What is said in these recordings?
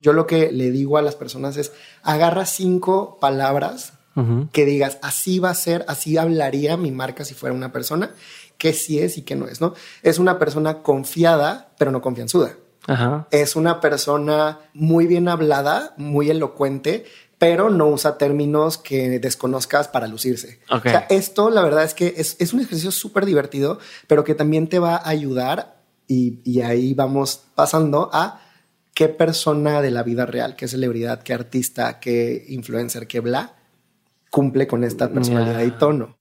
Yo lo que le digo a las personas es, agarra cinco palabras que digas, así va a ser, así hablaría mi marca si fuera una persona, que sí es y que no es, ¿no? Es una persona confiada, pero no confianzuda. Es una persona muy bien hablada, muy elocuente, pero no usa términos que desconozcas para lucirse. O sea, esto la verdad es que es, un ejercicio súper divertido, pero que también te va a ayudar y, y, ahí vamos pasando a qué persona de la vida real, qué celebridad, qué artista, qué influencer, qué bla, cumple con esta personalidad y tono.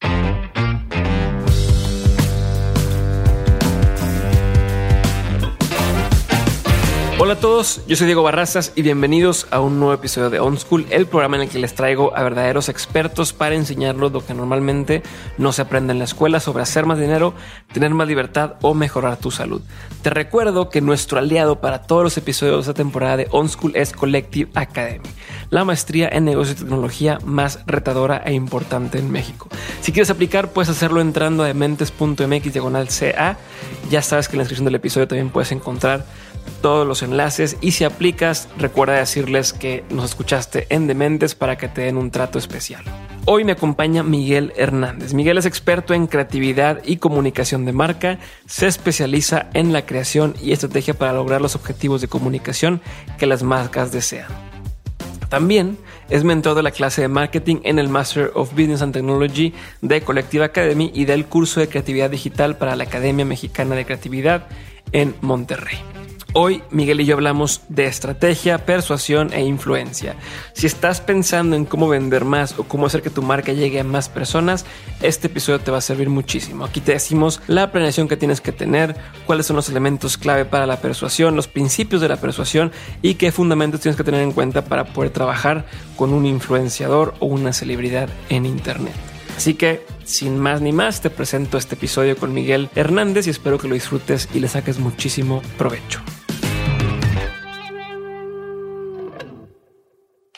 Hola a todos, yo soy Diego Barrazas y bienvenidos a un nuevo episodio de On School, el programa en el que les traigo a verdaderos expertos para enseñarlos lo que normalmente no se aprende en la escuela sobre hacer más dinero, tener más libertad o mejorar tu salud. Te recuerdo que nuestro aliado para todos los episodios de esta temporada de On School es Collective Academy, la maestría en negocio y tecnología más retadora e importante en México. Si quieres aplicar, puedes hacerlo entrando a dementes.mx diagonal CA. Ya sabes que en la descripción del episodio también puedes encontrar todos los enlaces y si aplicas, recuerda decirles que nos escuchaste en Dementes para que te den un trato especial. Hoy me acompaña Miguel Hernández. Miguel es experto en creatividad y comunicación de marca, se especializa en la creación y estrategia para lograr los objetivos de comunicación que las marcas desean. También es mentor de la clase de marketing en el Master of Business and Technology de Collective Academy y del curso de creatividad digital para la Academia Mexicana de Creatividad en Monterrey. Hoy Miguel y yo hablamos de estrategia, persuasión e influencia. Si estás pensando en cómo vender más o cómo hacer que tu marca llegue a más personas, este episodio te va a servir muchísimo. Aquí te decimos la planeación que tienes que tener, cuáles son los elementos clave para la persuasión, los principios de la persuasión y qué fundamentos tienes que tener en cuenta para poder trabajar con un influenciador o una celebridad en Internet. Así que, sin más ni más, te presento este episodio con Miguel Hernández y espero que lo disfrutes y le saques muchísimo provecho.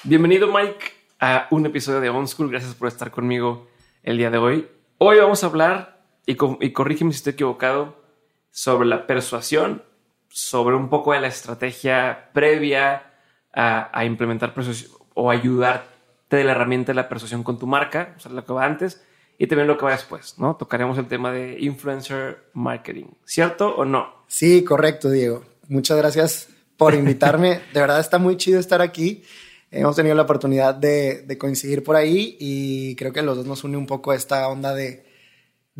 Bienvenido Mike a un episodio de On School. Gracias por estar conmigo el día de hoy. Hoy vamos a hablar, y, corrígeme si estoy equivocado, sobre la persuasión, sobre un poco de la estrategia previa a, implementar persuasión o ayudarte de la herramienta de la persuasión con tu marca, o sea, lo que va antes, y también lo que va después, ¿no? Tocaremos el tema de influencer marketing, ¿cierto o no? Sí, correcto, Diego. Muchas gracias por invitarme. de verdad está muy chido estar aquí hemos tenido la oportunidad de, coincidir por ahí y creo que los dos nos une un poco esta onda de,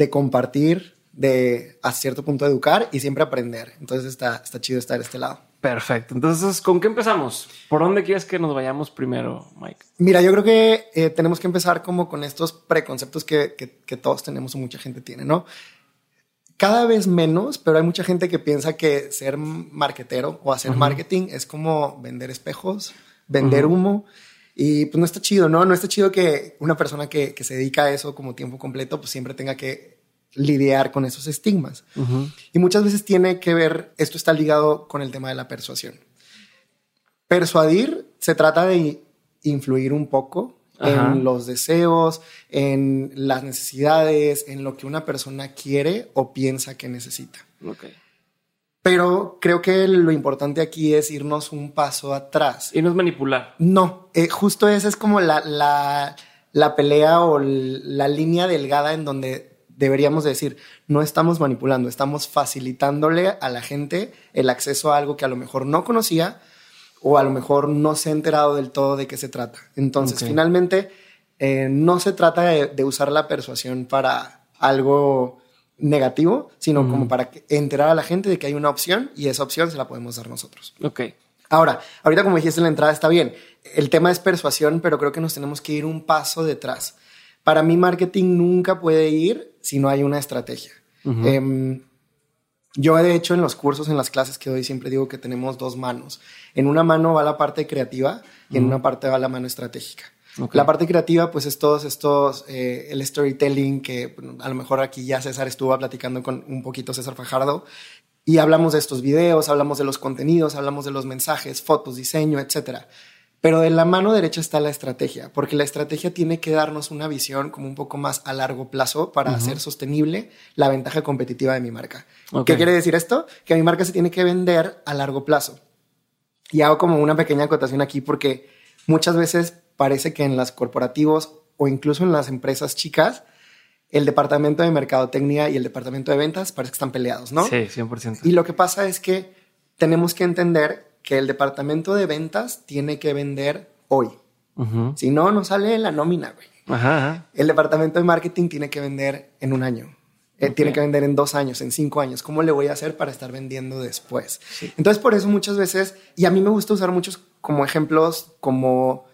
compartir, de a cierto punto educar y siempre aprender. Entonces está, está chido estar de este lado. Perfecto. Entonces, ¿con qué empezamos? ¿Por dónde quieres que nos vayamos primero, Mike? Mira, yo creo que eh, tenemos que empezar como con estos preconceptos que, que, todos tenemos o mucha gente tiene, ¿no? Cada vez menos, pero hay mucha gente que piensa que ser marketero o hacer marketing es como vender espejos vender humo. Y pues no está chido, ¿no? No está chido que una persona que, se dedica a eso como tiempo completo, pues siempre tenga que lidiar con esos estigmas. Y muchas veces tiene que ver, esto está ligado con el tema de la persuasión. Persuadir se trata de influir un poco en los deseos, en las necesidades, en lo que una persona quiere o piensa que necesita. Okay. Pero creo que lo importante aquí es irnos un paso atrás. Y no es manipular. No, eh, justo esa es como la, la, la pelea o la línea delgada en donde deberíamos decir, no estamos manipulando, estamos facilitándole a la gente el acceso a algo que a lo mejor no conocía o a lo mejor no se ha enterado del todo de qué se trata. Entonces, finalmente, eh, no se trata de, usar la persuasión para algo negativo, sino como para enterar a la gente de que hay una opción y esa opción se la podemos dar nosotros. Ok. Ahora, ahorita como dijiste en la entrada está bien. El tema es persuasión, pero creo que nos tenemos que ir un paso detrás. Para mí marketing nunca puede ir si no hay una estrategia. Em, yo de hecho en los cursos, en las clases que doy siempre digo que tenemos dos manos. En una mano va la parte creativa y en una parte va la mano estratégica. La parte creativa, pues es todos estos, eh, el storytelling, que a lo mejor aquí ya César estuvo platicando con un poquito César Fajardo, y hablamos de estos videos, hablamos de los contenidos, hablamos de los mensajes, fotos, diseño, etcétera. Pero de la mano derecha está la estrategia, porque la estrategia tiene que darnos una visión como un poco más a largo plazo para hacer sostenible la ventaja competitiva de mi marca. ¿Qué quiere decir esto? Que mi marca se tiene que vender a largo plazo. Y hago como una pequeña acotación aquí porque muchas veces parece que en las corporativos o incluso en las empresas chicas, el departamento de mercadotecnia y el departamento de ventas parece que están peleados, ¿no? Sí, 100%. Y lo que pasa es que tenemos que entender que el departamento de ventas tiene que vender hoy. Si no, no sale la nómina, güey. Ajá, El departamento de marketing tiene que vender en un año. Eh, Tiene que vender en dos años, en cinco años. ¿Cómo le voy a hacer para estar vendiendo después? Entonces, por eso muchas veces, y a mí me gusta usar muchos como ejemplos, como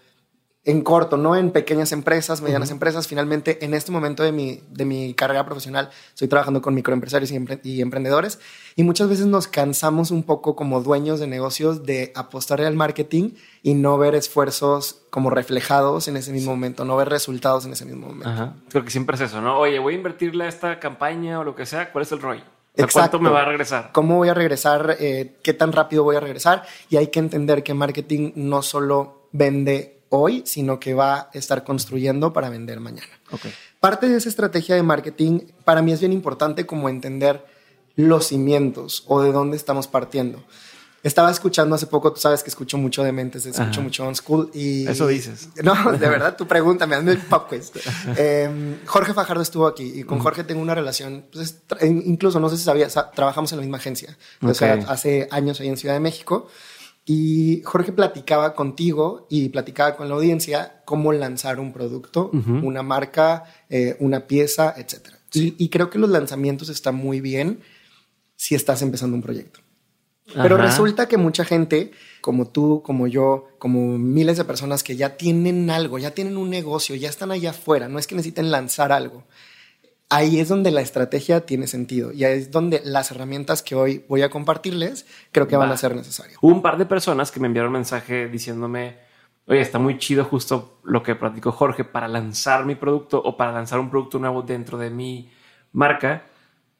en corto, no en pequeñas empresas, medianas empresas. Finalmente, en este momento de mi, de mi carrera profesional, estoy trabajando con microempresarios y, empre- y emprendedores. Y muchas veces nos cansamos un poco como dueños de negocios de apostarle al marketing y no ver esfuerzos como reflejados en ese mismo momento, no ver resultados en ese mismo momento. Ajá. Creo que siempre es eso, ¿no? Oye, voy a invertirle a esta campaña o lo que sea. ¿Cuál es el ROI? O sea, Exacto. ¿Cuánto me va a regresar? ¿Cómo voy a regresar? Eh, ¿Qué tan rápido voy a regresar? Y hay que entender que marketing no solo vende hoy, sino que va a estar construyendo para vender mañana. Parte de esa estrategia de marketing para mí es bien importante como entender los cimientos o de dónde estamos partiendo. Estaba escuchando hace poco, tú sabes que escucho mucho de mentes, escucho Ajá. mucho on school y... Eso dices. No, de verdad, tu pregunta, me hazme el pop quiz. Eh, Jorge Fajardo estuvo aquí y con Jorge tengo una relación, pues, incluso no sé si sabías, sa- trabajamos en la misma agencia. O sea, Ok. hace años ahí en Ciudad de México. Y Jorge platicaba contigo y platicaba con la audiencia cómo lanzar un producto, una marca, eh, una pieza, etc. Y, y creo que los lanzamientos están muy bien si estás empezando un proyecto. Pero resulta que mucha gente, como tú, como yo, como miles de personas que ya tienen algo, ya tienen un negocio, ya están allá afuera, no es que necesiten lanzar algo. Ahí es donde la estrategia tiene sentido y ahí es donde las herramientas que hoy voy a compartirles creo que van Va. a ser necesarias. Hubo un par de personas que me enviaron mensaje diciéndome, oye, está muy chido justo lo que platicó Jorge para lanzar mi producto o para lanzar un producto nuevo dentro de mi marca.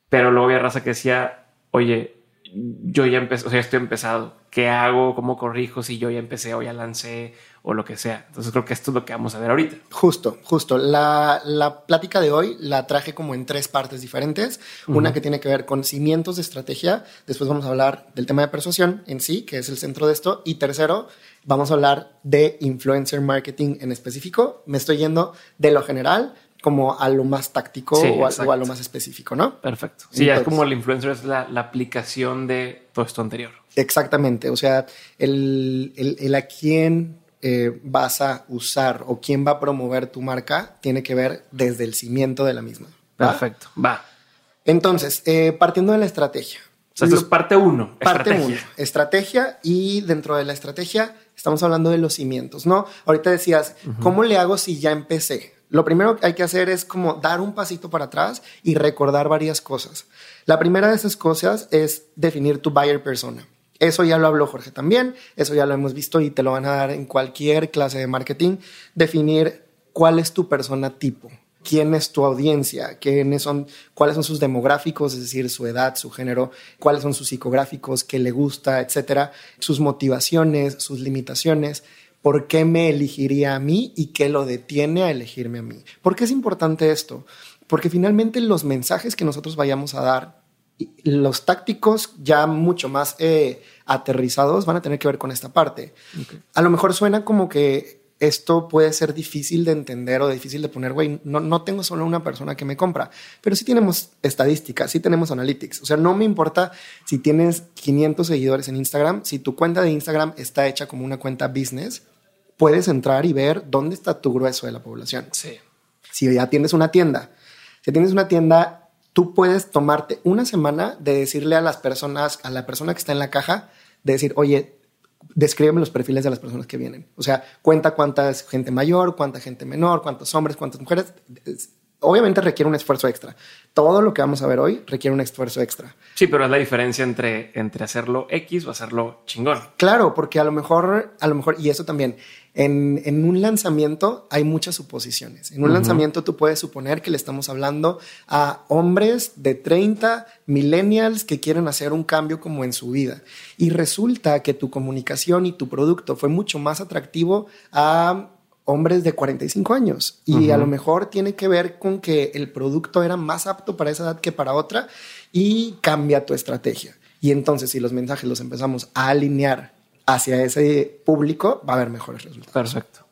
Pero luego había raza que decía, oye, yo ya empecé, o sea, estoy empezado. ¿Qué hago? ¿Cómo corrijo si yo ya empecé o ya lancé o lo que sea? Entonces creo que esto es lo que vamos a ver ahorita. Justo, justo. La, la plática de hoy la traje como en tres partes diferentes. Una que tiene que ver con cimientos de estrategia. Después vamos a hablar del tema de persuasión en sí, que es el centro de esto. Y tercero, vamos a hablar de influencer marketing en específico. Me estoy yendo de lo general como a lo más táctico Sí, o, a, exacto. o a lo más específico, ¿no? Perfecto. Sí, ya es como el influencer es la, la aplicación de todo esto anterior. Exactamente. O sea, el, el- el a quién eh, vas a usar o quién va a promover tu marca tiene que ver desde el cimiento de la misma. ¿va? Perfecto. Va. Entonces, eh, partiendo de la estrategia. O sea, esto es parte uno. Parte estrategia. uno, estrategia y dentro de la estrategia estamos hablando de los cimientos, ¿no? Ahorita decías, ¿cómo le hago si ya empecé? Lo primero que hay que hacer es como dar un pasito para atrás y recordar varias cosas. La primera de esas cosas es definir tu buyer persona. Eso ya lo habló Jorge también, eso ya lo hemos visto y te lo van a dar en cualquier clase de marketing. Definir cuál es tu persona tipo, quién es tu audiencia, quiénes son, cuáles son sus demográficos, es decir, su edad, su género, cuáles son sus psicográficos, qué le gusta, etcétera, sus motivaciones, sus limitaciones, por qué me elegiría a mí y qué lo detiene a elegirme a mí. ¿Por qué es importante esto? Porque finalmente los mensajes que nosotros vayamos a dar, los tácticos ya mucho más eh, aterrizados van a tener que ver con esta parte. A lo mejor suena como que esto puede ser difícil de entender o difícil de poner, güey, no, no tengo solo una persona que me compra, pero sí tenemos estadísticas, sí tenemos analytics. O sea, no me importa si tienes 500 seguidores en Instagram, si tu cuenta de Instagram está hecha como una cuenta business, puedes entrar y ver dónde está tu grueso de la población. Sí. Si ya tienes una tienda, si tienes una tienda, tú puedes tomarte una semana de decirle a las personas, a la persona que está en la caja, de decir, oye, descríbeme los perfiles de las personas que vienen. O sea, cuenta cuánta es gente mayor, cuánta gente menor, cuántos hombres, cuántas mujeres. Es- Obviamente requiere un esfuerzo extra. Todo lo que vamos a ver hoy requiere un esfuerzo extra. Sí, pero es la diferencia entre, entre hacerlo X o hacerlo chingón. Claro, porque a lo mejor, a lo mejor, y eso también, en, en un lanzamiento hay muchas suposiciones. En un lanzamiento tú puedes suponer que le estamos hablando a hombres de 30, millennials que quieren hacer un cambio como en su vida. Y resulta que tu comunicación y tu producto fue mucho más atractivo a hombres de 45 años y a lo mejor tiene que ver con que el producto era más apto para esa edad que para otra y cambia tu estrategia. Y entonces si los mensajes los empezamos a alinear hacia ese público, va a haber mejores resultados. Perfecto.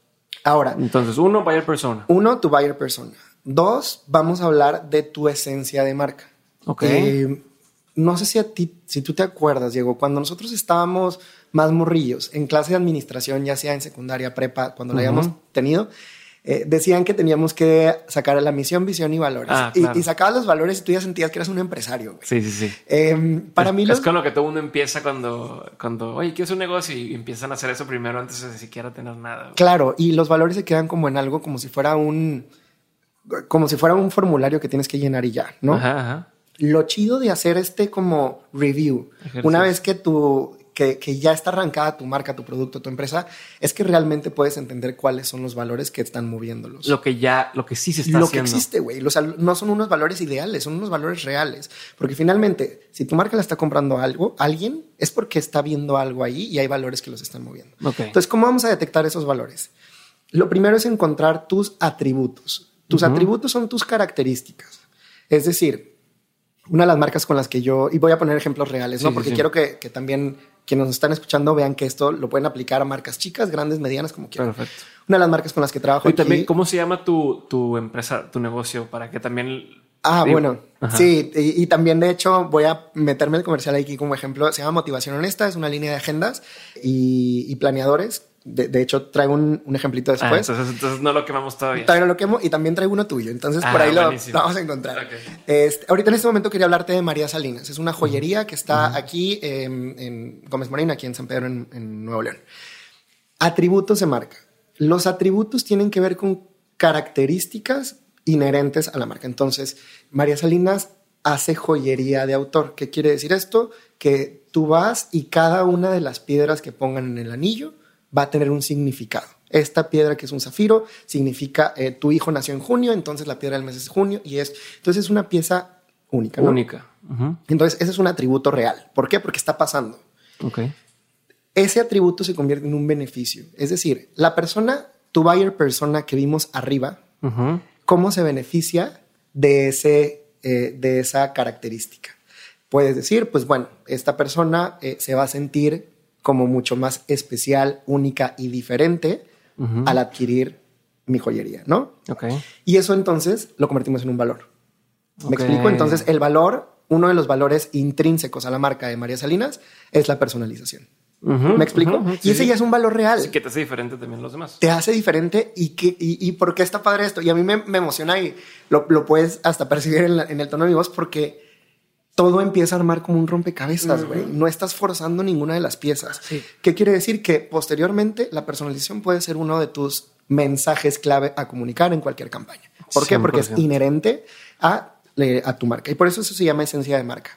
Ahora, Entonces, uno, buyer persona. uno, tu buyer persona. Dos, vamos a hablar de tu esencia de marca. Ok. Eh, no sé si a ti, si tú te acuerdas, Diego, cuando nosotros estábamos más morrillos en clase de administración, ya sea en secundaria, prepa, cuando la hayamos tenido, eh, decían que teníamos que sacar la misión, visión y valores. Ah, y, claro. y sacabas los valores y tú ya sentías que eras un empresario. güey. Sí, sí, sí. Eh, para es, mí es con lo que todo mundo empieza cuando, cuando, oye, quiero hacer un negocio y empiezan a hacer eso primero antes de siquiera tener nada. güey. Claro, y los valores se quedan como en algo como si fuera un... Como si fuera un formulario que tienes que llenar y ya, ¿no? Ajá, ajá. Lo chido de hacer este como review, Ejercicio. una vez que tu que, que ya está arrancada tu marca, tu producto, tu empresa, es que realmente puedes entender cuáles son los valores que están moviéndolos. Lo que ya, lo que sí se está Lo haciendo. que existe, güey. O sea, no son unos valores ideales, son unos valores reales. Porque finalmente, si tu marca la está comprando algo, alguien, es porque está viendo algo ahí y hay valores que los están moviendo. Ok. Entonces, ¿cómo vamos a detectar esos valores? Lo primero es encontrar tus atributos. Tus atributos son tus características. Es decir, una de las marcas con las que yo, y voy a poner ejemplos reales, ¿no? Sí, Porque sí. quiero que, que también quienes nos están escuchando vean que esto lo pueden aplicar a marcas chicas, grandes, medianas, como quieran. Perfecto. Una de las marcas con las que trabajo Y también, aquí- ¿cómo se llama tu, tu empresa, tu negocio? Para que también. Ah, Digo, bueno, ajá. sí, y, y también de hecho voy a meterme el comercial aquí como ejemplo. Se llama Motivación Honesta, es una línea de agendas y, y planeadores. De, de hecho, traigo un, un ejemplito Ah, después. entonces, entonces no lo quemamos todavía. Todavía no lo quemo y también traigo uno tuyo. Entonces, por Ah, ahí lo, vamos a encontrar. Ok. Este, ahorita en este momento quería hablarte de María Salinas. Es una joyería que está aquí en Gómez Morín, aquí en San Pedro, en, en Nuevo León. Atributos de marca. Los atributos tienen que ver con características inherentes a la marca. Entonces, María Salinas hace joyería de autor. ¿Qué quiere decir esto? Que tú vas y cada una de las piedras que pongan en el anillo va a tener un significado. Esta piedra que es un zafiro significa eh, tu hijo nació en junio, entonces la piedra del mes es junio y es entonces es una pieza única. ¿no? Única. Entonces ese es un atributo real. ¿Por qué? Porque está pasando ese atributo se convierte en un beneficio. Es decir, la persona, tu buyer persona que vimos arriba, cómo se beneficia de, ese, eh, de esa característica. Puedes decir, pues bueno, esta persona eh, se va a sentir como mucho más especial, única y diferente al adquirir mi joyería, ¿no? Ok. Y eso entonces lo convertimos en un valor. ¿Me explico? Entonces, el valor, uno de los valores intrínsecos a la marca de María Salinas es la personalización. ¿Me explico? y sí, ese sí. ya es un valor real. Sí, que te hace diferente también los demás. Te hace diferente y, que, y, y por qué está padre esto. Y a mí me, me emociona y lo, lo puedes hasta percibir en, la- en el tono de mi voz porque todo empieza a armar como un rompecabezas, güey. No estás forzando ninguna de las piezas. Sí. ¿Qué quiere decir? Que posteriormente la personalización puede ser uno de tus mensajes clave a comunicar en cualquier campaña. ¿Por qué? Porque es 100%. inherente a, a tu marca. Y por eso eso se llama esencia de marca.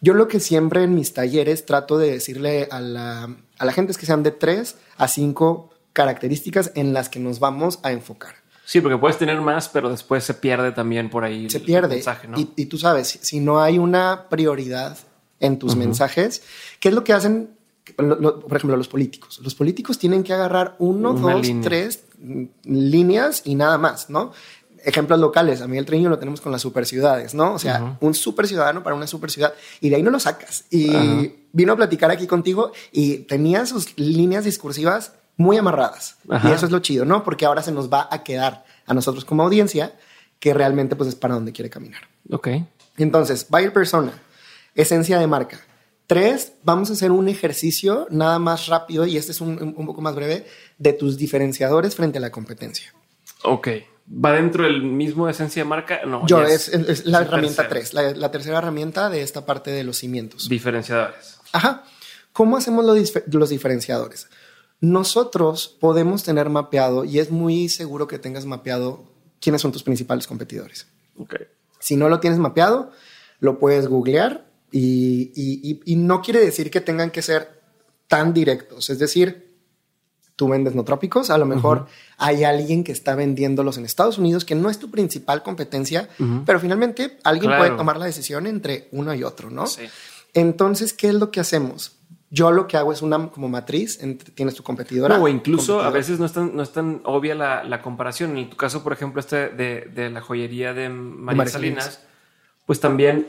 Yo lo que siempre en mis talleres trato de decirle a la, a la gente es que sean de tres a cinco características en las que nos vamos a enfocar. Sí, porque puedes tener más, pero después se pierde también por ahí Se el pierde. mensaje, ¿no? y, y tú sabes, si- no hay una prioridad en tus mensajes, ¿qué es lo que hacen? Lo- lo- por ejemplo, los políticos. Los políticos tienen que agarrar uno, Una dos, línea. tres mm, líneas y nada más, ¿no? Ejemplos locales, a mí el Treviño lo tenemos con las superciudades, ¿no? O sea, un super ciudadano para una super ciudad y de ahí no lo sacas. Y vino a platicar aquí contigo y tenía sus líneas discursivas muy amarradas. Ajá. Y eso es lo chido, ¿no? Porque ahora se nos va a quedar a nosotros como audiencia que realmente pues es para donde quiere caminar. Ok. Entonces, buyer persona, esencia de marca. Tres, vamos a hacer un ejercicio nada más rápido y este es un, un poco más breve de tus diferenciadores frente a la competencia. Ok. ¿Va dentro del mismo esencia de marca? No. Yo, es, es la es herramienta tercero. tres, la, la tercera herramienta de esta parte de los cimientos. Diferenciadores. Ajá. ¿Cómo hacemos los, los diferenciadores? Nosotros podemos tener mapeado, y es muy seguro que tengas mapeado quiénes son tus principales competidores. Ok. Si no lo tienes mapeado, lo puedes googlear y, y- y- y no quiere decir que tengan que ser tan directos. Es decir, tú vendes no trópicos, a lo mejor hay alguien que está vendiéndolos en Estados Unidos que no es tu principal competencia, pero finalmente alguien Claro. puede tomar la decisión entre uno y otro, ¿no? Sí. Entonces, ¿qué es lo que hacemos? Yo lo que hago es una como matriz, entre- tienes tu competidora. No, o incluso a veces no es tan, no es tan obvia la, la comparación. En tu caso, por ejemplo, este de, de la joyería de María, María Salinas, Salinas. pues también,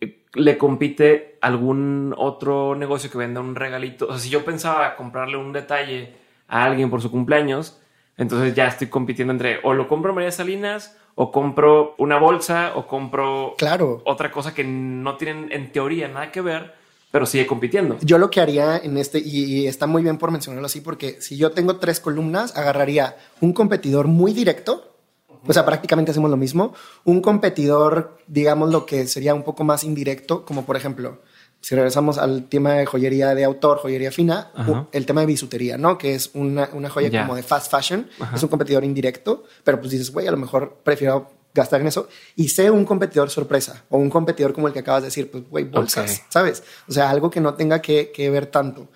eh, le compite algún otro negocio que venda un regalito. O sea, si yo pensaba comprarle un detalle a alguien por su cumpleaños, entonces ya estoy compitiendo entre o lo compro María Salinas o compro una bolsa o compro claro. otra cosa que no tienen en teoría nada que ver, pero sigue compitiendo. Yo lo que haría en este, y, está muy bien por mencionarlo así, porque si yo tengo tres columnas, agarraría un competidor muy directo, o sea, prácticamente hacemos lo mismo, un competidor, digamos, lo que sería un poco más indirecto, como por ejemplo, si regresamos al tema de joyería de autor, joyería fina, el tema de bisutería, ¿no? Que es una, una joya como de fast fashion, es un competidor indirecto, pero pues dices, güey, a lo mejor prefiero gastar en eso y sé un competidor sorpresa o un competidor como el que acabas de decir, pues, güey, bolsas, ¿sabes? O sea, algo que no tenga que, que, ver tanto.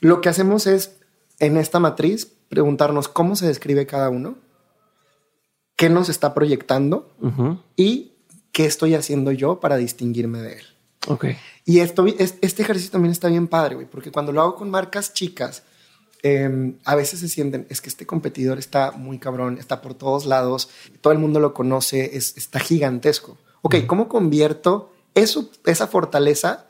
Lo que hacemos es, en esta matriz, preguntarnos cómo se describe cada uno, qué nos está proyectando y qué estoy haciendo yo para distinguirme de él. Ok. Y esto, este ejercicio también está bien padre, güey, porque cuando lo hago con marcas chicas, Em, a veces se sienten, es que este competidor está muy cabrón, está por todos lados, todo el mundo lo conoce, es, está gigantesco. Ok, ¿cómo convierto eso, esa fortaleza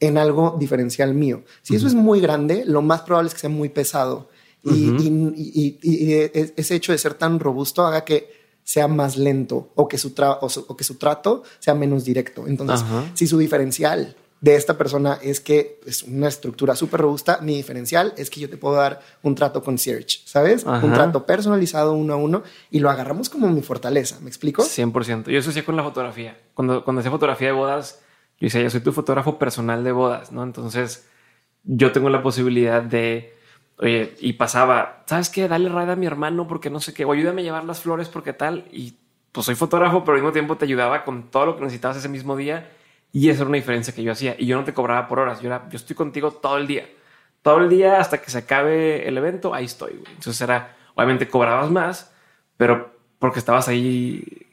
en algo diferencial mío? Si eso es muy grande, lo más probable es que sea muy pesado. y, e, ese hecho de ser tan robusto haga que sea más lento o que su, o que su trato sea menos directo. Entonces, si su diferencial de esta persona es que es una estructura súper robusta. Mi diferencial es que yo te puedo dar un trato concierge, ¿sabes? Un trato personalizado uno a uno y lo agarramos como mi fortaleza. ¿Me explico? 100%. Yo eso hacía con la fotografía. Cuando, cuando hacía fotografía de bodas, yo decía, yo soy tu fotógrafo personal de bodas, ¿no? Entonces yo tengo la posibilidad de, oye, y pasaba, ¿sabes qué? Dale ride a mi hermano porque no sé qué, o ayúdame a llevar las flores porque tal. Y pues soy fotógrafo, pero al mismo tiempo te ayudaba con todo lo que necesitabas ese mismo día y esa era una diferencia que yo hacía. Y yo no te cobraba por horas. Yo, era, yo estoy contigo todo el día. Todo el día hasta que se acabe el evento, ahí estoy. Entonces era, obviamente cobrabas más, pero porque estabas ahí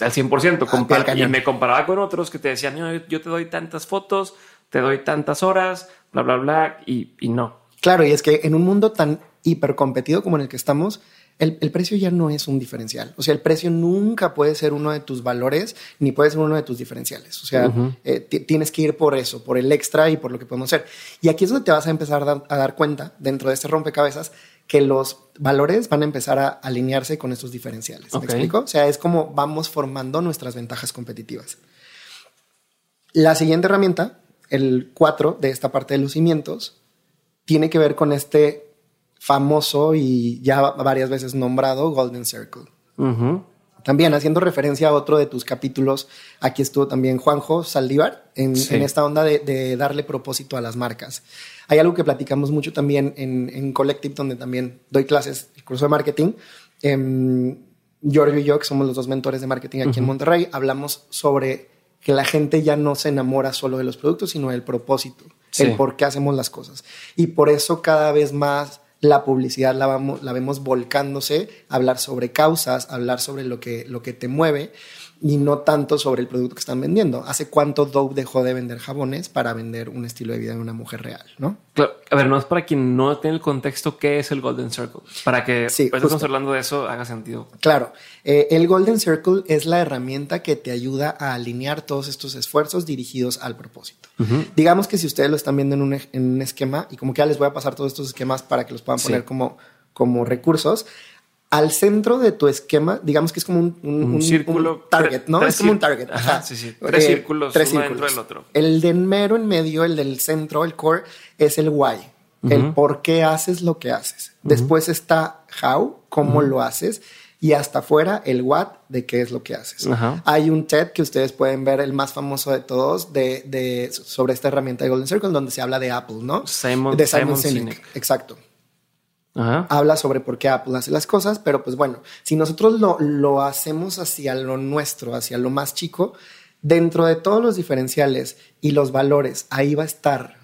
al 100%. y me comparaba con otros que te decían, yo te doy tantas fotos, te doy tantas horas, bla, bla, bla. Y, y no. Claro, y es que en un mundo tan hiper competido como en el que estamos, el, precio ya no es un diferencial. O sea, el precio nunca puede ser uno de tus valores ni puede ser uno de tus diferenciales. O sea, eh, tienes que ir por eso, por el extra y por lo que podemos hacer. Y aquí es donde te vas a empezar a, dar cuenta dentro de este rompecabezas que los valores van a empezar a alinearse con estos diferenciales. ¿Me explico? O sea, es como vamos formando nuestras ventajas competitivas. La siguiente herramienta, el 4 de esta parte de lucimientos, tiene que ver con este famoso y ya varias veces nombrado Golden Circle. También haciendo referencia a otro de tus capítulos, aquí estuvo también Juanjo Saldívar en, esta onda de, darle propósito a las marcas. Hay algo que platicamos mucho también en, Collective, donde también doy clases, el curso de marketing. Eh, Giorgio y yo, que somos los dos mentores de marketing aquí en Monterrey, hablamos sobre que la gente ya no se enamora solo de los productos, sino del propósito, el por qué hacemos las cosas. Y por eso cada vez más la publicidad la, vamos, la vemos volcándose a hablar sobre causas, hablar sobre lo que, lo que te mueve y no tanto sobre el producto que están vendiendo. ¿Hace cuánto Dove dejó de vender jabones para vender un estilo de vida de una mujer real? ¿no? a ver, no es para quien no tiene el contexto, ¿qué es el Golden Circle? Para que sí, pues, estamos hablando de eso haga sentido. Claro, eh, el Golden Circle es la herramienta que te ayuda a alinear todos estos esfuerzos dirigidos al propósito. Digamos que si ustedes lo están viendo en un, en un, esquema, y como que ya les voy a pasar todos estos esquemas para que los puedan poner como, como recursos, al centro de tu esquema, digamos que es como un, círculo target, ¿no? Es como un target. Ajá, sí, sí. Tres eh, círculos, tres uno dentro del otro. El de mero en medio, el del centro, el core, es el why. El por qué haces lo que haces. Después está how, cómo lo haces. Y hasta afuera el what de qué es lo que haces. Hay un TED que ustedes pueden ver, el más famoso de todos, de, de sobre esta herramienta de Golden Circle, donde se habla de Apple, ¿no? Simon, de Simon, Sinek. Exacto habla sobre por qué Apple hace las cosas, pero pues bueno, si nosotros lo, lo hacemos hacia lo nuestro, hacia lo más chico, dentro de todos los diferenciales y los valores, ahí va a estar,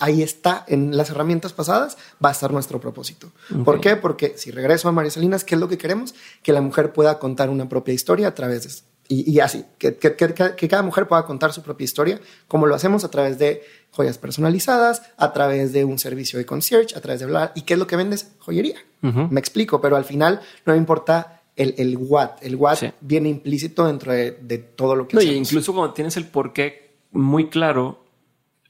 ahí está, en las herramientas pasadas, va a estar nuestro propósito. ¿Por qué? Porque si regreso a María Salinas, ¿qué es lo que queremos? Que la mujer pueda contar una propia historia a través y, así, que, que, que, cada mujer pueda contar su propia historia, como lo hacemos a través de joyas personalizadas, a través de un servicio de concierge, a través de hablar. ¿Y qué es lo que vendes? Joyería. Me explico, pero al final no me importa el, el what. El what viene implícito dentro de, todo lo que no, Y incluso cuando tienes el por qué muy claro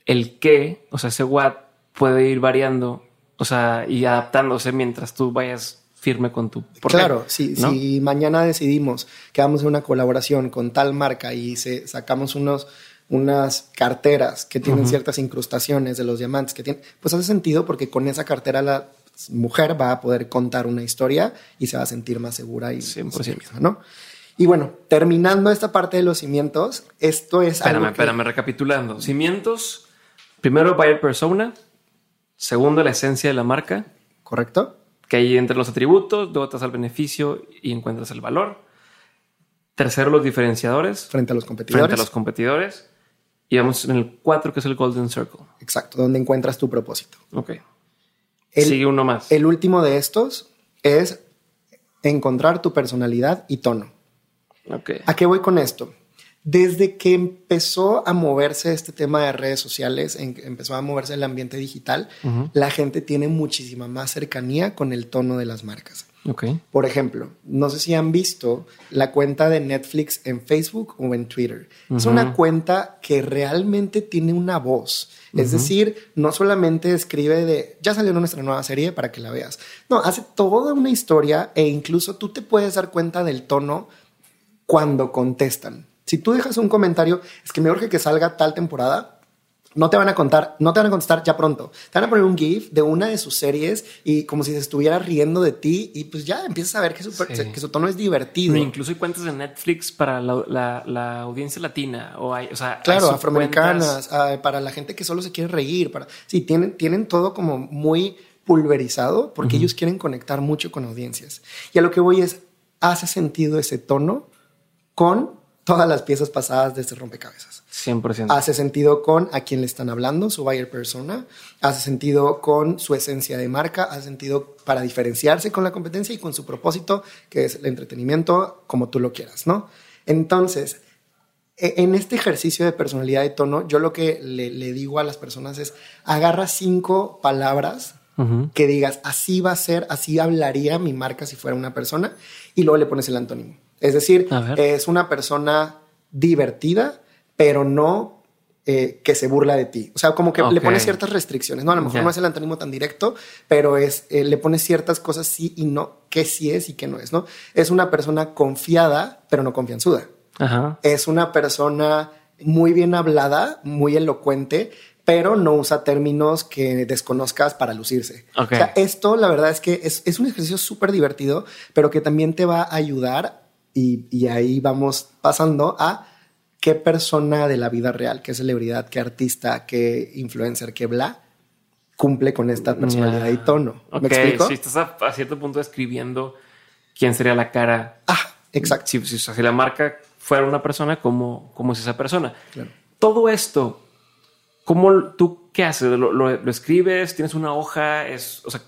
el qué, o sea, ese what puede ir variando, o sea, y adaptándose mientras tú vayas firme con tu por Claro, si, si mañana decidimos que vamos a una colaboración con tal marca y se, sacamos unos unas carteras que tienen ciertas incrustaciones de los diamantes que tienen, pues hace sentido porque con esa cartera la mujer va a poder contar una historia y se va a sentir más segura y 100%, misma, ¿no? Y bueno, terminando esta parte de los cimientos, esto es espérame, algo espérame, recapitulando. Cimientos, primero buyer persona, segundo la esencia de la marca. Correcto. Que ahí entre los atributos, luego te das el beneficio y encuentras el valor. Tercero, los diferenciadores. Frente a los competidores. Frente a los competidores. Y vamos en el 4, que es el Golden Circle. Exacto, donde encuentras tu propósito. Ok. Sigue uno más. El último de estos es encontrar tu personalidad y tono. Okay. ¿A qué voy con esto? Desde que empezó a moverse este tema de redes sociales, empezó a moverse el ambiente digital, la gente tiene muchísima más cercanía con el tono de las marcas. Okay. Por ejemplo, no sé si han visto la cuenta de Netflix en Facebook o en Twitter. Es una cuenta que realmente tiene una voz. Es decir, no solamente escribe de ya salió nuestra nueva serie para que la veas. No, hace toda una historia e incluso tú te puedes dar cuenta del tono cuando contestan. Si tú dejas un comentario, es que me urge que salga tal temporada, no te van a contar, no te van a contestar ya pronto. Te van a poner un GIF de una de sus series y como si se estuviera riendo de ti y pues ya empiezas a ver que su, que su tono es divertido. incluso hay cuentas de Netflix para la, audiencia latina o hay, o sea, claro, afroamericanas, ah, para la gente que solo se quiere reír, para sí tienen tienen todo como muy pulverizado porque ellos quieren conectar mucho con audiencias. Y a lo que voy es hace sentido ese tono con todas las piezas pasadas de este rompecabezas. 100%. Hace sentido con a quién le están hablando, su buyer persona, hace sentido con su esencia de marca, hace sentido para diferenciarse con la competencia y con su propósito, que es el entretenimiento, como tú lo quieras, ¿no? Entonces, e, en este ejercicio de personalidad y tono, yo lo que le, digo a las personas es, agarra cinco palabras que digas, así va a ser, así hablaría mi marca si fuera una persona, y luego le pones el antónimo. Es decir, es una persona divertida, pero no eh, que se burla de ti. O sea, como que le pones ciertas restricciones, ¿no? A lo mejor no es el antónimo tan directo, pero es, eh, le pones ciertas cosas sí y no, que sí es y que no es, ¿no? Es una persona confiada, pero no confianzuda. Es una persona muy bien hablada, muy elocuente, pero no usa términos que desconozcas para lucirse. O sea, esto la verdad es que es, es un ejercicio súper divertido, pero que también te va a ayudar y, y ahí vamos pasando a qué persona de la vida real, qué celebridad, qué artista, qué influencer, qué bla, cumple con esta personalidad y tono. ¿Me explico? Si estás a, cierto punto escribiendo quién sería la cara. Ah, exacto. Si, si, la marca fuera una persona, ¿cómo, cómo es esa persona? Todo esto, ¿cómo tú qué haces? ¿Lo, escribes? ¿Tienes una hoja? Es, o sea,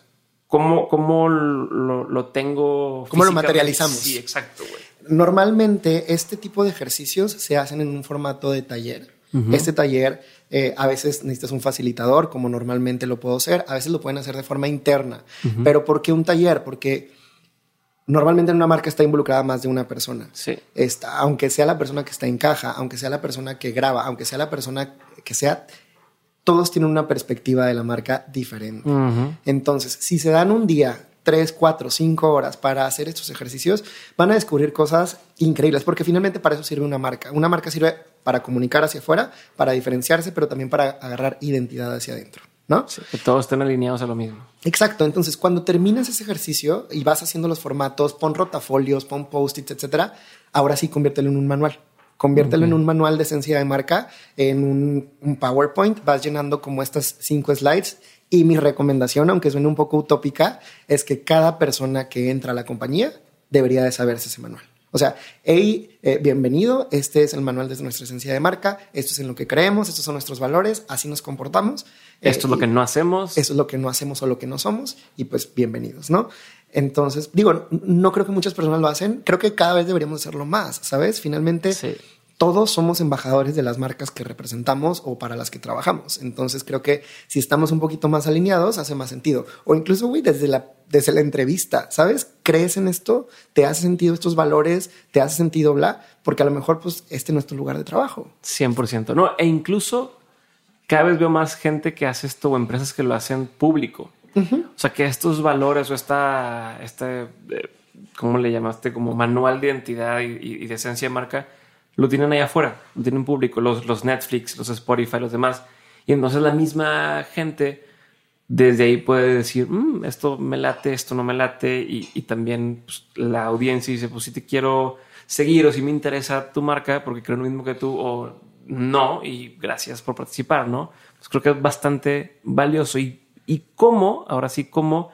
¿cómo, cómo lo, tengo? ¿Cómo lo materializamos? Sí, exacto, güey normalmente este tipo de ejercicios se hacen en un formato de taller. Este taller eh, a veces necesitas un facilitador, como normalmente lo puedo hacer, a veces lo pueden hacer de forma interna. Pero ¿por qué un taller? Porque normalmente en una marca está involucrada más de una persona. Sí. Está, aunque sea la persona que está en caja, aunque sea la persona que graba, aunque sea la persona que sea, todos tienen una perspectiva de la marca diferente. Entonces, si se dan un día tres, cuatro, cinco horas para hacer estos ejercicios, van a descubrir cosas increíbles, porque finalmente para eso sirve una marca. Una marca sirve para comunicar hacia afuera, para diferenciarse, pero también para agarrar identidad hacia adentro. ¿No? que todos estén alineados a lo mismo. Exacto. Entonces, cuando terminas ese ejercicio y vas haciendo los formatos, pon rotafolios, pon post-its, etcétera, ahora sí conviértelo en un manual. Conviértelo en un manual de esencia de marca, en un, un, PowerPoint, vas llenando como estas cinco slides y mi recomendación, aunque suene un poco utópica, es que cada persona que entra a la compañía debería de saberse ese manual. O sea, hey, eh, bienvenido, este es el manual de nuestra esencia de marca, esto es en lo que creemos, estos son nuestros valores, así nos comportamos. Esto es lo que no hacemos. Eso es lo que no hacemos o lo que no somos, y pues bienvenidos, ¿no? Entonces, digo, no creo que muchas personas lo hacen, creo que cada vez deberíamos hacerlo más, ¿sabes? Finalmente, sí todos somos embajadores de las marcas que representamos o para las que trabajamos. Entonces creo que si estamos un poquito más alineados, hace más sentido. O incluso, güey, desde la, desde la entrevista, ¿sabes? crees en esto, te hace sentido estos valores, te hace sentido bla, porque a lo mejor pues este no es tu lugar de trabajo. 100%. No, e incluso cada vez veo más gente que hace esto o empresas que lo hacen público. O sea, que estos valores o esta, este, eh, ¿cómo le llamaste? Como manual de identidad y, de esencia de marca, lo tienen ahí afuera, lo tienen público, los, los Netflix, los Spotify, los demás. Y entonces la misma gente desde ahí puede decir, mm, esto me late, esto no me late, y, también pues, la audiencia dice, pues si te quiero seguir o si me interesa tu marca porque creo lo mismo que tú o no, y gracias por participar, ¿no? Pues creo que es bastante valioso. Y, y cómo, ahora sí, cómo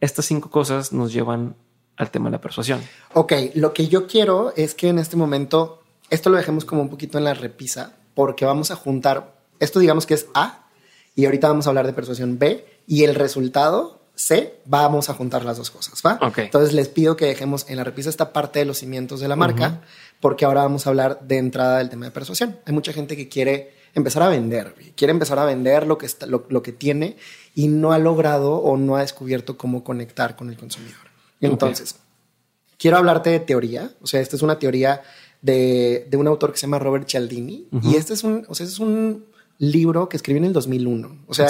estas cinco cosas nos llevan al tema de la persuasión. Ok, lo que yo quiero es que en este momento, esto lo dejemos como un poquito en la repisa, porque vamos a juntar, esto digamos que es A, y ahorita vamos a hablar de persuasión B y el resultado C, vamos a juntar las dos cosas, ¿va? Entonces les pido que dejemos en la repisa esta parte de los cimientos de la marca, porque ahora vamos a hablar de entrada del tema de persuasión. Hay mucha gente que quiere empezar a vender, quiere empezar a vender lo que, está, lo, que tiene y no ha logrado o no ha descubierto cómo conectar con el consumidor. Entonces, quiero hablarte de teoría, o sea, esta es una teoría de, de un autor que se llama Robert Cialdini, y este es un, o sea, es un libro que escribí en el 2001. O sea,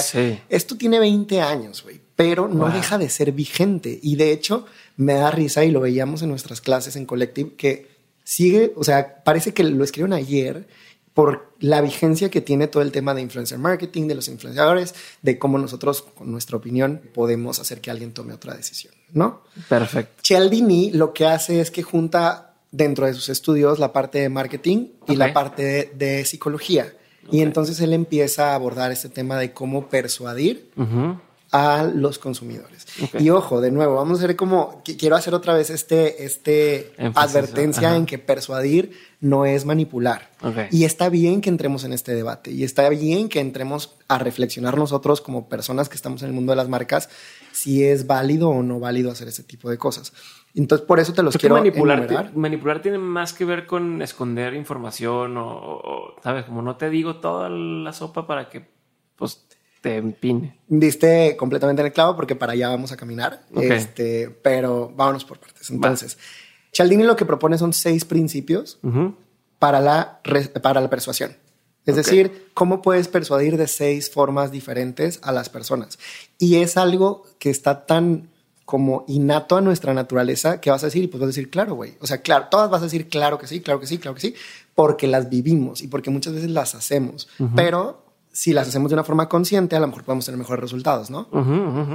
esto tiene 20 años, güey, pero no deja de ser vigente. Y de hecho, me da risa y lo veíamos en nuestras clases en Collective que sigue, o sea, parece que lo escribieron ayer por la vigencia que tiene todo el tema de influencer marketing, de los influenciadores, de cómo nosotros, con nuestra opinión, podemos hacer que alguien tome otra decisión, ¿no? Perfecto. Cialdini lo que hace es que junta dentro de sus estudios la parte de marketing y la parte de psicología. Y entonces él empieza a abordar este tema de cómo persuadir a los consumidores. Y ojo, de nuevo, vamos a ver cómo quiero hacer otra vez este, este advertencia en que persuadir no es manipular. Y está bien que entremos en este debate y está bien que entremos a reflexionar nosotros como personas que estamos en el mundo de las marcas si es válido o no válido hacer ese tipo de cosas. Entonces, por eso te los quiero manipular. Manipular tiene más que ver con esconder información o, ¿sabes? Como no te digo toda la sopa para que, pues, te empine. Diste completamente en el clavo porque para allá vamos a caminar. Este, pero vámonos por partes. Entonces, Chaldini lo que propone son seis principios para, la, para la persuasión. Es decir, cómo puedes persuadir de seis formas diferentes a las personas. Y es algo que está tan como innato a nuestra naturaleza que vas a decir y pues vas a decir, claro, güey. O sea, claro, todas vas a decir, claro que sí, claro que sí, claro que sí, porque las vivimos y porque muchas veces las hacemos. Pero si las hacemos de una forma consciente, a lo mejor podemos tener mejores resultados, ¿no?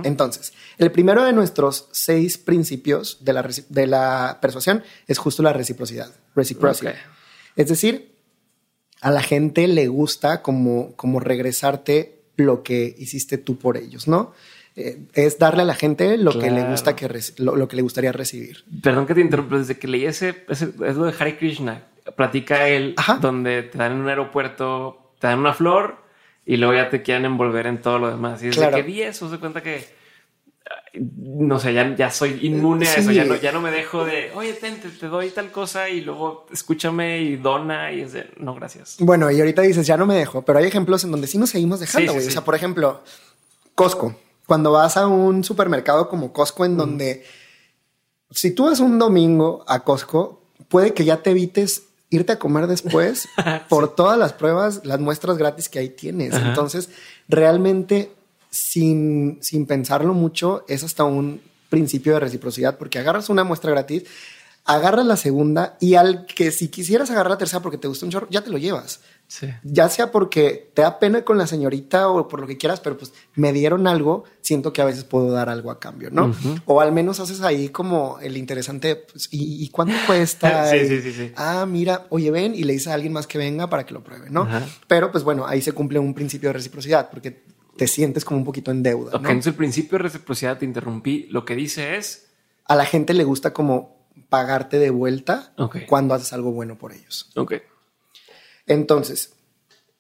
Entonces, el primero de nuestros seis principios de la, de la persuasión es justo la reciprocidad, reciprocity. Es decir, a la gente le gusta como, como regresarte lo que hiciste tú por ellos, ¿no? Eh, es darle a la gente lo que le gusta que lo, que le gustaría recibir. Perdón que te interrumpa, desde que leí ese, es lo de Hare Krishna, platica él donde te dan en un aeropuerto, te dan una flor y luego ya te quieren envolver en todo lo demás. Y desde que vi eso, se cuenta que no sé, ya, ya soy inmune a eso, ya no, ya no me dejo de, oye, te, te, doy tal cosa y luego escúchame y dona y es de, no, gracias. Bueno, y ahorita dices, ya no me dejo, pero hay ejemplos en donde sí nos seguimos dejando, güey. o sea, por ejemplo, Costco cuando vas a un supermercado como Costco, en donde si tú vas un domingo a Costco, puede que ya te evites irte a comer después por todas las pruebas, las muestras gratis que ahí tienes. Entonces, realmente, sin, sin pensarlo mucho, es hasta un principio de reciprocidad, porque agarras una muestra gratis, agarras la segunda y al que si quisieras agarrar la tercera porque te gusta un chorro, ya te lo llevas. Ya sea porque te da pena con la señorita o por lo que quieras, pero pues me dieron algo, siento que a veces puedo dar algo a cambio, ¿no? O al menos haces ahí como el interesante, pues, ¿y, cuánto cuesta? sí, sí, sí, Ah, mira, oye, ven y le dice a alguien más que venga para que lo pruebe, ¿no? Pero pues bueno, ahí se cumple un principio de reciprocidad porque te sientes como un poquito en deuda. Ok, entonces el principio de reciprocidad, te interrumpí, lo que dice es... A la gente le gusta como pagarte de vuelta cuando haces algo bueno por ellos. Ok. Entonces,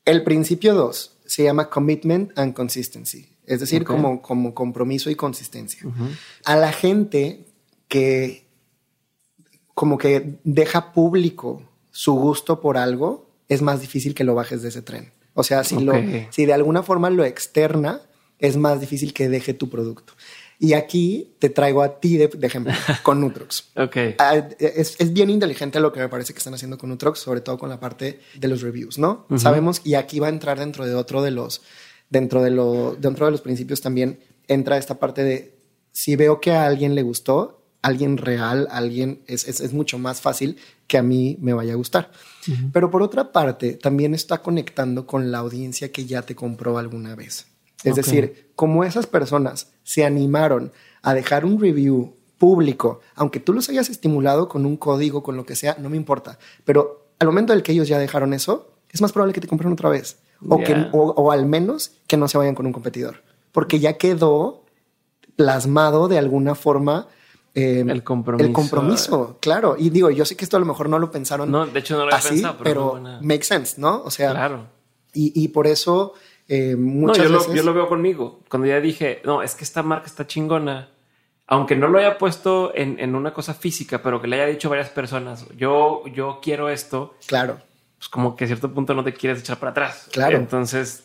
el principio 2 se llama commitment and consistency, es decir, como, como compromiso y consistencia. A la gente que como que deja público su gusto por algo, es más difícil que lo bajes de ese tren. O sea, si, lo, si de alguna forma lo externa, es más difícil que deje tu producto. Y aquí te traigo a ti de, ejemplo con Nutrox. ok. Ah, es, es, bien inteligente lo que me parece que están haciendo con Nutrox, sobre todo con la parte de los reviews, ¿no? Sabemos, y aquí va a entrar dentro de otro de los, dentro de, lo, dentro de los principios también entra esta parte de si veo que a alguien le gustó, alguien real, alguien es, es, es mucho más fácil que a mí me vaya a gustar. Pero por otra parte, también está conectando con la audiencia que ya te compró alguna vez. Es decir, como esas personas se animaron a dejar un review público, aunque tú los hayas estimulado con un código, con lo que sea, no me importa. Pero al momento del que ellos ya dejaron eso, es más probable que te compren otra vez. O, que, o, al menos que no se vayan con un competidor. Porque ya quedó plasmado de alguna forma em, el compromiso. El compromiso, claro. Y digo, yo sé que esto a lo mejor no lo pensaron. No, de hecho no lo había pensado, pero, pero make sense, ¿no? O sea, claro. Y, y por eso eh, muchas no, yo veces... Lo, yo lo veo conmigo. Cuando ya dije, no, es que esta marca está chingona, aunque no lo haya puesto en, en, una cosa física, pero que le haya dicho varias personas, yo, yo quiero esto. Claro. Pues como que a cierto punto no te quieres echar para atrás. Claro. Entonces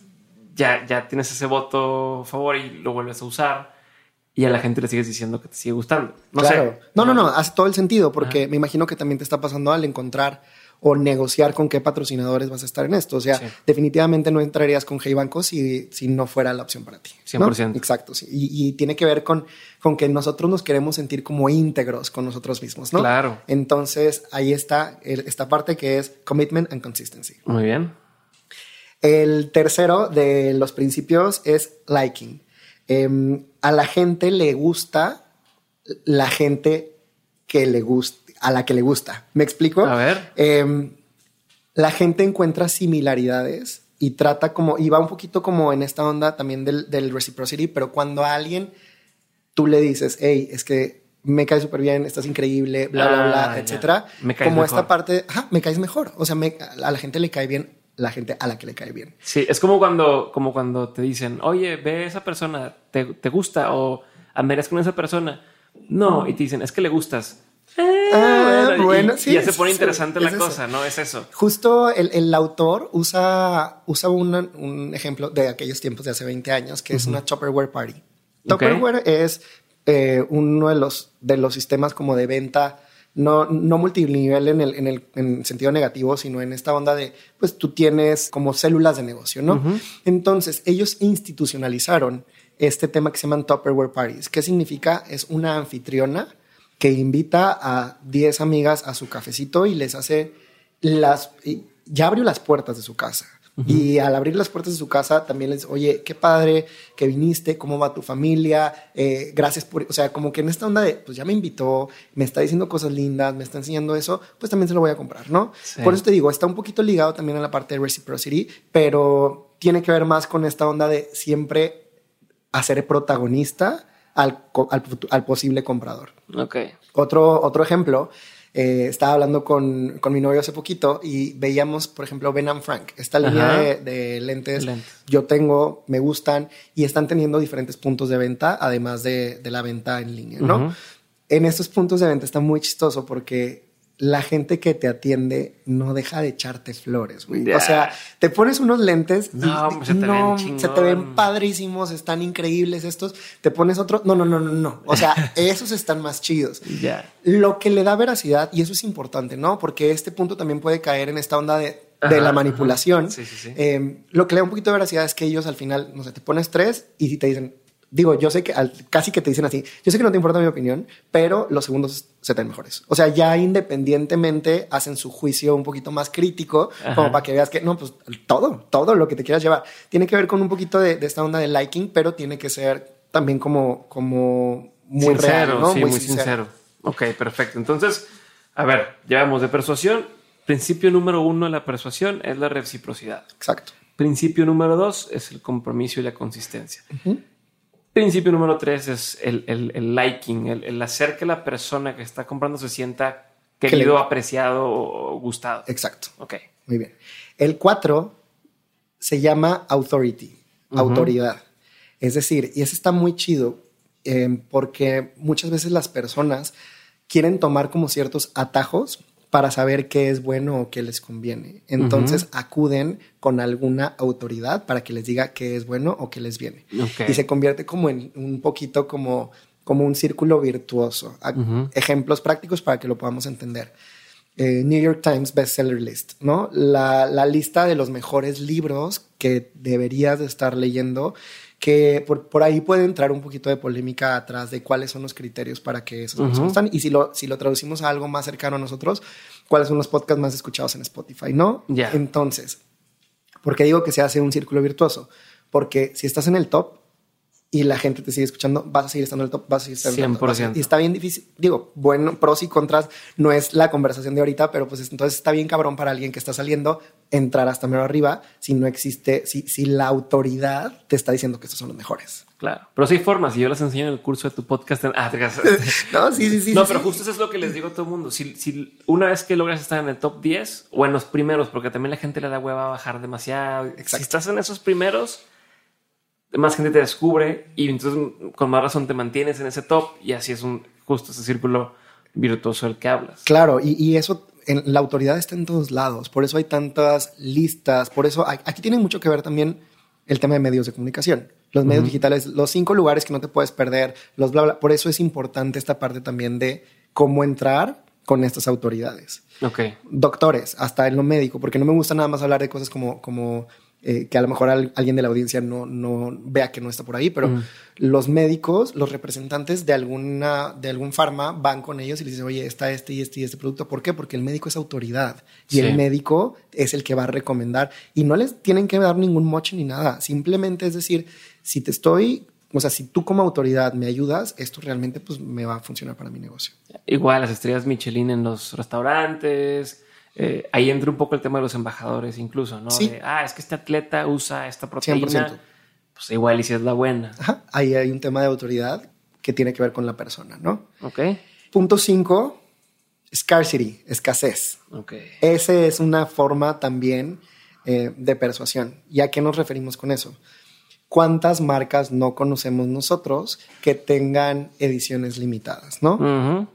ya, ya tienes ese voto a favor y lo vuelves a usar y a la gente le sigues diciendo que te sigue gustando. No claro. No, no, no, hace todo el sentido porque me imagino que también te está pasando al encontrar o negociar con qué patrocinadores vas a estar en esto. O sea, definitivamente no entrarías con Hey Banco si, si no fuera la opción para ti. 100%. Exacto. Sí. Y, tiene que ver con, con que nosotros nos queremos sentir como íntegros con nosotros mismos, ¿no? Claro. Entonces, ahí está esta parte que es commitment and consistency. Muy bien. El tercero de los principios es liking. Em, a la gente le gusta la gente que le gusta a la que le gusta. ¿Me explico? A ver. Em, la gente encuentra similaridades y trata como, y va un poquito como en esta onda también del, del reciprocity, pero cuando a alguien tú le dices, hey, es que me caes súper bien, estás increíble, bla, bla, bla, ah, etcétera. Me caes como esta parte, me caes mejor. O sea, a la gente le cae bien la gente a la que le cae bien. Sí, es como cuando, como cuando te dicen, oye, ve esa persona, te, te gusta o andarías con esa persona. No, y te dicen, es que le gustas. Ah, bueno, y, sí. ya se pone interesante la cosa, ¿no? Es eso. Justo el, el autor usa, usa un ejemplo de aquellos tiempos de hace 20 años, que es una Tupperware Party. Tupperware es eh, uno de los, de los sistemas como de venta no, no multinivel en el, en el en sentido negativo, sino en esta onda de, pues tú tienes como células de negocio, ¿no? Entonces, ellos institucionalizaron este tema que se llaman Tupperware Parties. ¿Qué significa? Es una anfitriona que invita a 10 amigas a su cafecito y les hace las... Ya abrió las puertas de su casa. Y al abrir las puertas de su casa también les, oye, qué padre que viniste, cómo va tu familia, eh, gracias por, o sea, como que en esta onda de, pues ya me invitó, me está diciendo cosas lindas, me está enseñando eso, pues también se lo voy a comprar, ¿no? Por eso te digo, está un poquito ligado también a la parte de reciprocity, pero tiene que ver más con esta onda de siempre hacer protagonista al, al, posible comprador. Ok. Otro, otro ejemplo, eh, estaba hablando con, con, mi novio hace poquito y veíamos, por ejemplo, Ben Frank, esta línea de, lentes, yo tengo, me gustan y están teniendo diferentes puntos de venta, además de, de la venta en línea, ¿no? En estos puntos de venta está muy chistoso porque la gente que te atiende no deja de echarte flores, güey. O sea, te pones unos lentes no, y se, te ven se te ven padrísimos, están increíbles estos. Te pones otro, no, no, no, no, no. O sea, esos están más chidos. Lo que le da veracidad y eso es importante, ¿no? Porque este punto también puede caer en esta onda de, de la manipulación. Sí, sí, sí. Eh, lo que le da un poquito de veracidad es que ellos al final, no sé, te pones tres y si te dicen, digo, yo sé que casi que te dicen así, yo sé que no te importa mi opinión, pero los segundos se te ven mejores. O sea, ya independientemente hacen su juicio un poquito más crítico, como para que veas que, no, pues todo, todo lo que te quieras llevar. Tiene que ver con un poquito de, esta onda de liking, pero tiene que ser también como, como muy sincero, real, ¿no? Sí, muy, sincero. Ok, perfecto. Entonces, a ver, llevamos de persuasión. Principio número uno de la persuasión es la reciprocidad. Exacto. Principio número dos es el compromiso y la consistencia. Principio número tres es el, el, liking, el, hacer que la persona que está comprando se sienta querido, apreciado o gustado. Exacto. Ok. Muy bien. El cuatro se llama authority, autoridad. Es decir, y eso está muy chido eh, porque muchas veces las personas quieren tomar como ciertos atajos para saber qué es bueno o qué les conviene. Entonces acuden con alguna autoridad para que les diga qué es bueno o qué les viene. Y se convierte como en un poquito como, como un círculo virtuoso. Ejemplos prácticos para que lo podamos entender. Eh, New York Times Bestseller List, ¿no? La, la, lista de los mejores libros que deberías de estar leyendo que por, ahí puede entrar un poquito de polémica atrás de cuáles son los criterios para que esos uh están. Y si lo, si lo traducimos a algo más cercano a nosotros, cuáles son los podcasts más escuchados en Spotify, ¿no? Ya. Entonces, ¿por qué digo que se hace un círculo virtuoso? Porque si estás en el top, y la gente te sigue escuchando, vas a seguir estando en el top, vas a seguir estando en el top. 100%. Y está bien difícil. Digo, bueno, pros y contras no es la conversación de ahorita, pero pues entonces está bien cabrón para alguien que está saliendo entrar hasta mero arriba si no existe, si, si la autoridad te está diciendo que estos son los mejores. Claro, pero sí hay formas y yo las enseño en el curso de tu podcast. Ah, no, sí, sí, sí. No, pero justo eso es lo que les digo a todo el mundo. Si, si, una vez que logras estar en el top 10 o en los primeros, porque también la gente le da hueva a bajar demasiado. Si estás en esos primeros, más gente te descubre y entonces con más razón te mantienes en ese top y así es un justo ese círculo virtuoso del que hablas. Claro, y, eso, en, la autoridad está en todos lados, por eso hay tantas listas, por eso aquí tiene mucho que ver también el tema de medios de comunicación. Los medios digitales, los cinco lugares que no te puedes perder, los bla, bla. Por eso es importante esta parte también de cómo entrar con estas autoridades. Ok. Doctores, hasta en lo médico, porque no me gusta nada más hablar de cosas como, como eh, que a lo mejor alguien de la audiencia no, no vea que no está por ahí, pero mm. los médicos, los representantes de alguna, de algún farma van con ellos y les dicen, oye, está este y este y este producto. ¿Por qué? Porque el médico es autoridad y el médico es el que va a recomendar y no les tienen que dar ningún moche ni nada. Simplemente es decir, si te estoy o sea, si tú como autoridad me ayudas, esto realmente pues me va a funcionar para mi negocio. Igual las estrellas Michelin en los restaurantes, eh, ahí entra un poco el tema de los embajadores incluso, ¿no? Sí. ah, es que este atleta usa esta proteína. 100%. Pues igual y si es la buena. Ajá. Ahí hay un tema de autoridad que tiene que ver con la persona, ¿no? Ok. Punto cinco, scarcity, escasez. Ok. Esa es una forma también eh, de persuasión. ¿Y a qué nos referimos con eso? ¿Cuántas marcas no conocemos nosotros que tengan ediciones limitadas, no?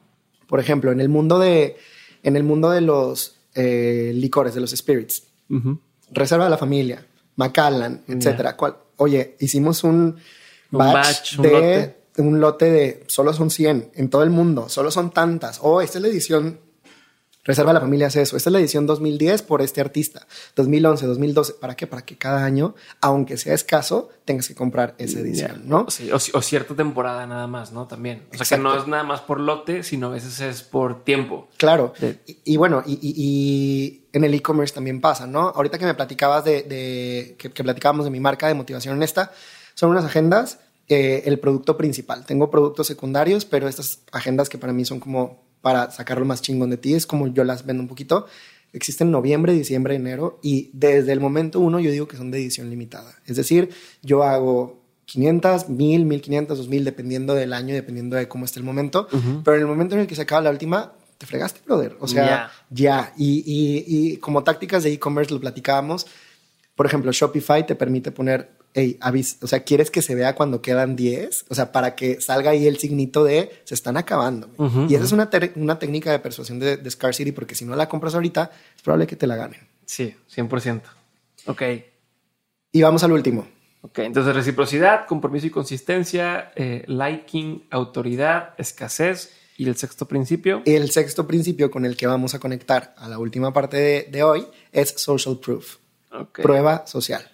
Por ejemplo, en el mundo de, en el mundo de los eh, licores, de los spirits. Reserva de la familia, Macallan, etcétera. Oye, hicimos un batch, de un lote. de solo son 100 en todo el mundo, solo son tantas. O oh, esta es la edición Reserva la familia hace eso. Esta es la edición 2010 por este artista. 2011, 2012. ¿Para qué? Para que cada año, aunque sea escaso, tengas que comprar esa edición, ¿no? o, cierta temporada nada más, ¿no? También. O sea, que no es nada más por lote, sino a veces es por tiempo. Claro. Y, bueno, y, en el e-commerce también pasa, ¿no? Ahorita que me platicabas de, que, platicábamos de mi marca de motivación en esta, son unas agendas, eh, el producto principal. Tengo productos secundarios, pero estas agendas que para mí son como para sacar lo más chingón de ti, es como yo las vendo un poquito. Existen noviembre, diciembre, enero y desde el momento uno yo digo que son de edición limitada. Es decir, yo hago 500, 1000, 1500, 2000, dependiendo del año, dependiendo de cómo esté el momento. Pero en el momento en el que se acaba la última, te fregaste, brother. O sea, ya. Y, y, y, como tácticas de e-commerce lo platicábamos. Por ejemplo, Shopify te permite poner hey, o sea, ¿quieres que se vea cuando quedan 10? O sea, para que salga ahí el signito de se están acabando. y esa es una, una técnica de persuasión de, de Scarcity, porque si no la compras ahorita, es probable que te la ganen. Sí, 100%. Ok. Y vamos al último. Ok, entonces reciprocidad, compromiso y consistencia, eh, liking, autoridad, escasez y el sexto principio. El sexto principio con el que vamos a conectar a la última parte de, de hoy es social proof, prueba social.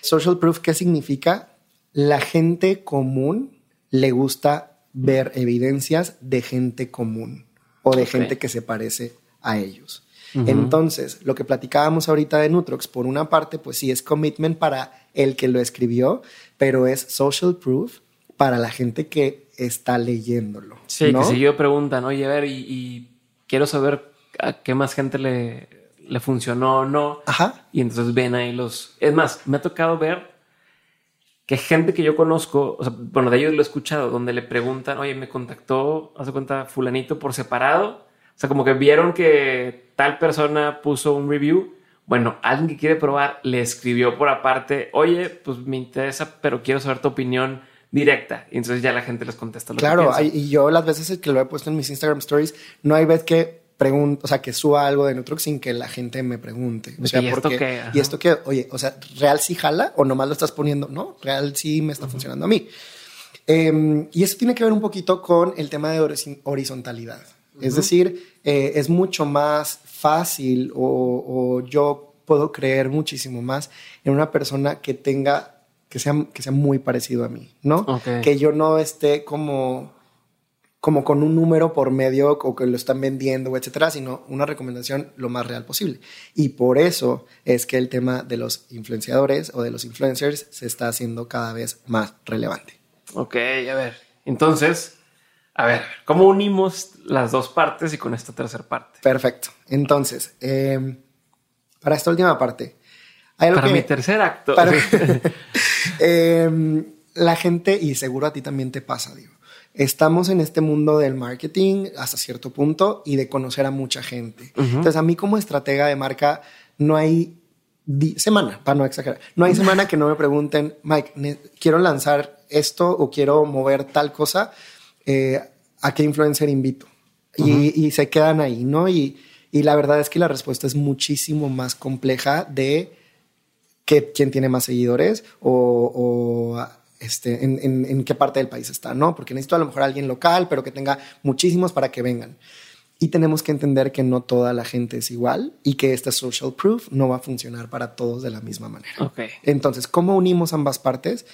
Social proof, ¿qué significa? La gente común le gusta ver evidencias de gente común o de gente que se parece a ellos. Entonces, lo que platicábamos ahorita de Nutrox, por una parte, pues sí es commitment para el que lo escribió, pero es social proof para la gente que está leyéndolo. Sí, que si yo preguntan, oye, a ver, y quiero saber a qué más gente le, le funcionó o no. Ajá. Y entonces ven ahí los... Es más, me ha tocado ver que gente que yo conozco, o sea, bueno, de ellos lo he escuchado, donde le preguntan, oye, me contactó, hace cuenta, fulanito por separado. O sea, como que vieron que tal persona puso un review. Bueno, alguien que quiere probar le escribió por aparte, oye, pues me interesa, pero quiero saber tu opinión directa. Y entonces ya la gente les contesta lo claro, que Claro, y yo las veces que lo he puesto en mis Instagram stories, no hay vez que o sea, que suba algo de Nutrux sin que la gente me pregunte. O sea, ¿Y esto porque, qué? y esto que, oye, o sea, real sí jala o nomás lo estás poniendo, no, real sí me está funcionando a mí. Eh, y eso tiene que ver un poquito con el tema de horiz- horizontalidad. Es decir, eh, es mucho más fácil o, o yo puedo creer muchísimo más en una persona que tenga, que sea, que sea muy parecido a mí, ¿no? Que yo no esté como como con un número por medio o que lo están vendiendo, etcétera, sino una recomendación lo más real posible. Y por eso es que el tema de los influenciadores o de los influencers se está haciendo cada vez más relevante. Ok, a ver. Entonces, a ver, ¿cómo unimos las dos partes y con esta tercera parte? Perfecto. Entonces, eh, para esta última parte, hay algo Para que- mi tercer acto. para- Eh, la gente, y seguro a ti también te pasa, digo, estamos en este mundo del marketing hasta cierto punto y de conocer a mucha gente. Entonces, a mí como estratega de marca, no hay semana, para no exagerar, no hay semana que no me pregunten, Mike, quiero lanzar esto o quiero mover tal cosa, eh, ¿a qué influencer invito? Y, y se quedan ahí, ¿no? Y, y la verdad es que la respuesta es muchísimo más compleja de que, quién tiene más seguidores o, o, este, en, en- en qué parte del país está, ¿no? Porque necesito a lo mejor alguien local, pero que tenga muchísimos para que vengan. Y tenemos que entender que no toda la gente es igual y que esta social proof no va a funcionar para todos de la misma manera. ok. Entonces, ¿cómo unimos ambas partes?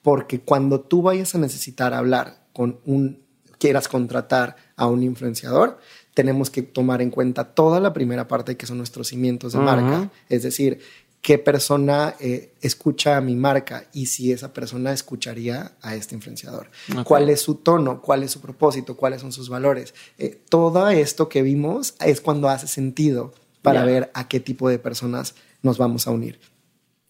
Porque cuando tú vayas a necesitar hablar con un, quieras contratar a un influenciador, tenemos que tomar en cuenta toda la primera parte que son nuestros cimientos de Ujú. marca. Es decir, qué persona eh, escucha a mi marca y si esa persona escucharía a este influenciador. Ok. ¿Cuál es su tono? ¿Cuál es su propósito? ¿Cuáles son sus valores? Eh, todo esto que vimos es cuando hace sentido para Ya. ver a qué tipo de personas nos vamos a unir.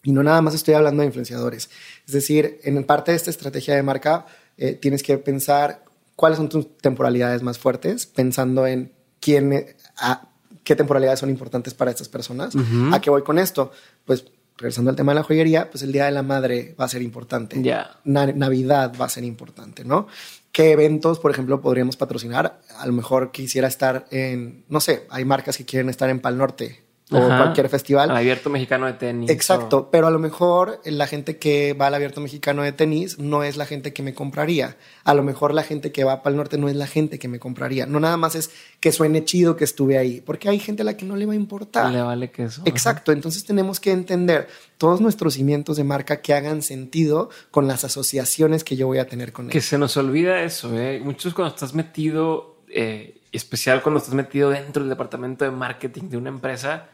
Y no nada más estoy hablando de influenciadores. Es decir, en parte de esta estrategia de marca, eh, tienes que pensar cuáles son tus temporalidades más fuertes, pensando en quién, eh, a- qué temporalidades son importantes para estas personas. ¿A qué voy con esto? Pues regresando al tema de la joyería, pues el Día de la Madre va a ser importante. Na- Navidad va a ser importante, ¿no? ¿Qué eventos, por ejemplo, podríamos patrocinar? A lo mejor quisiera estar en, no sé, hay marcas que quieren estar en Pal Norte o Ajá. cualquier festival. Al abierto mexicano de tenis. Exacto, pero a lo mejor la gente que va al abierto mexicano de tenis no es la gente que me compraría. A lo mejor la gente que va para el norte no es la gente que me compraría. No nada más es que suene chido que estuve ahí, porque hay gente a la que no le va a importar. Le vale que eso. Exacto, entonces tenemos que entender todos nuestros cimientos de marca que hagan sentido con las asociaciones que yo voy a tener con Que él. se nos olvida eso, ¿eh? Muchos cuando estás metido, eh, especial cuando estás metido dentro del departamento de marketing de una empresa,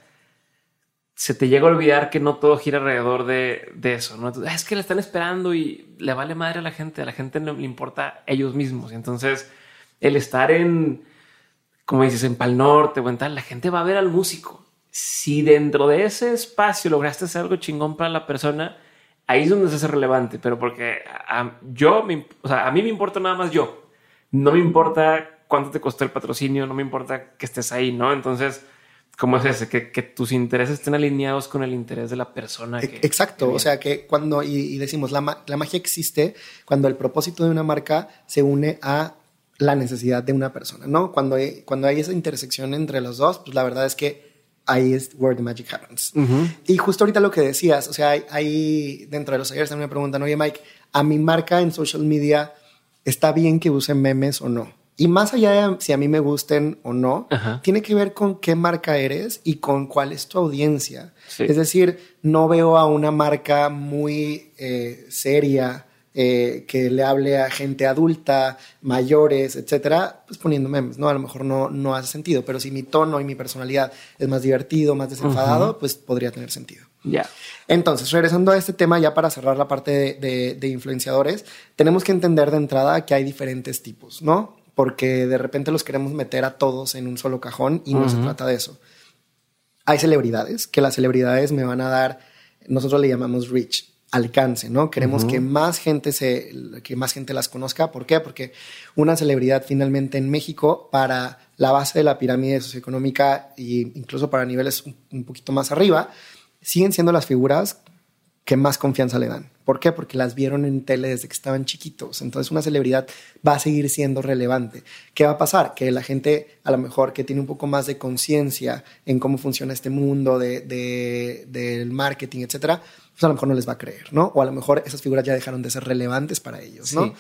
se te llega a olvidar que no todo gira alrededor de, de eso, ¿no? "Ah, es que le están esperando y le vale madre a la gente, a la gente no le importa ellos mismos. Entonces, el estar en, como dices, en Pal Norte o en tal, la gente va a ver al músico. Si dentro de ese espacio lograste hacer algo chingón para la persona, ahí es donde se relevante, pero porque yo, me, o sea, a mí me importa nada más yo. No me importa cuánto te costó el patrocinio, no me importa que estés ahí, ¿no? Entonces, ¿cómo es ese? Que, que tus intereses estén alineados con el interés de la persona. E- Que, Exacto, que o sea que cuando, y, y decimos, la, ma- la magia existe cuando el propósito de una marca se une a la necesidad de una persona, ¿no? Cuando hay, cuando hay esa intersección entre los dos, pues la verdad es que ahí es where the magic happens. Y justo ahorita lo que decías, o sea, hay, hay dentro de los ayer también me preguntan, oye Mike, a mi marca en social media, ¿está bien que use memes o no? Y más allá de si a mí me gusten o no, Ajá. tiene que ver con qué marca eres y con cuál es tu audiencia. Sí. Es decir, no veo a una marca muy eh, seria eh, que le hable a gente adulta, mayores, etcétera, pues poniendo memes, ¿no? A lo mejor no, no hace sentido, pero si mi tono y mi personalidad es más divertido, más desenfadado, pues podría tener sentido. Ya. Entonces, regresando a este tema, ya para cerrar la parte de, de- de influenciadores, tenemos que entender de entrada que hay diferentes tipos, ¿no? Porque de repente los queremos meter a todos en un solo cajón y no se trata de eso. Hay celebridades, que las celebridades me van a dar, nosotros le llamamos reach, alcance, ¿no? Queremos que más gente se, que más gente las conozca. ¿Por qué? Porque una celebridad finalmente en México, para la base de la pirámide socioeconómica e incluso para niveles un, un poquito más arriba, siguen siendo las figuras que más confianza le dan. ¿Por qué? Porque las vieron en tele desde que estaban chiquitos. Entonces una celebridad va a seguir siendo relevante. ¿Qué va a pasar? Que la gente a lo mejor que tiene un poco más de conciencia en cómo funciona este mundo de, del marketing, etcétera, pues a lo mejor no les va a creer, ¿no? O a lo mejor esas figuras ya dejaron de ser relevantes para ellos, ¿no?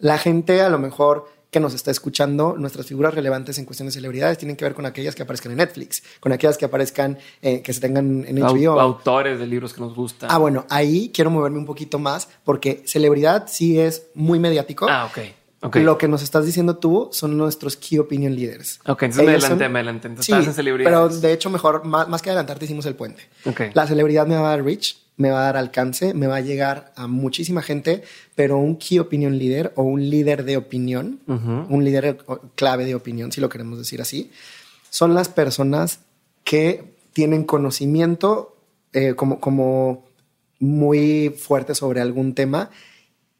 La gente a lo mejor que nos está escuchando, nuestras figuras relevantes en cuestión de celebridades tienen que ver con aquellas que aparezcan en Netflix, con aquellas que aparezcan, eh, que se tengan en HBO. Autores de libros que nos gustan. Ah, bueno, ahí quiero moverme un poquito más porque celebridad sí es muy mediático. Ah, ok. Okay. Lo que nos estás diciendo tú son nuestros key opinion leaders. Ok, entonces me adelanté, me adelanté. Entonces sí, estás en Pero de hecho, mejor, más, más que adelantarte, hicimos el puente. Okay. La celebridad me va a dar reach, me va a dar alcance, me va a llegar a muchísima gente, pero un key opinion leader o un líder de opinión, un líder clave de opinión, si lo queremos decir así, son las personas que tienen conocimiento eh, como, como muy fuerte sobre algún tema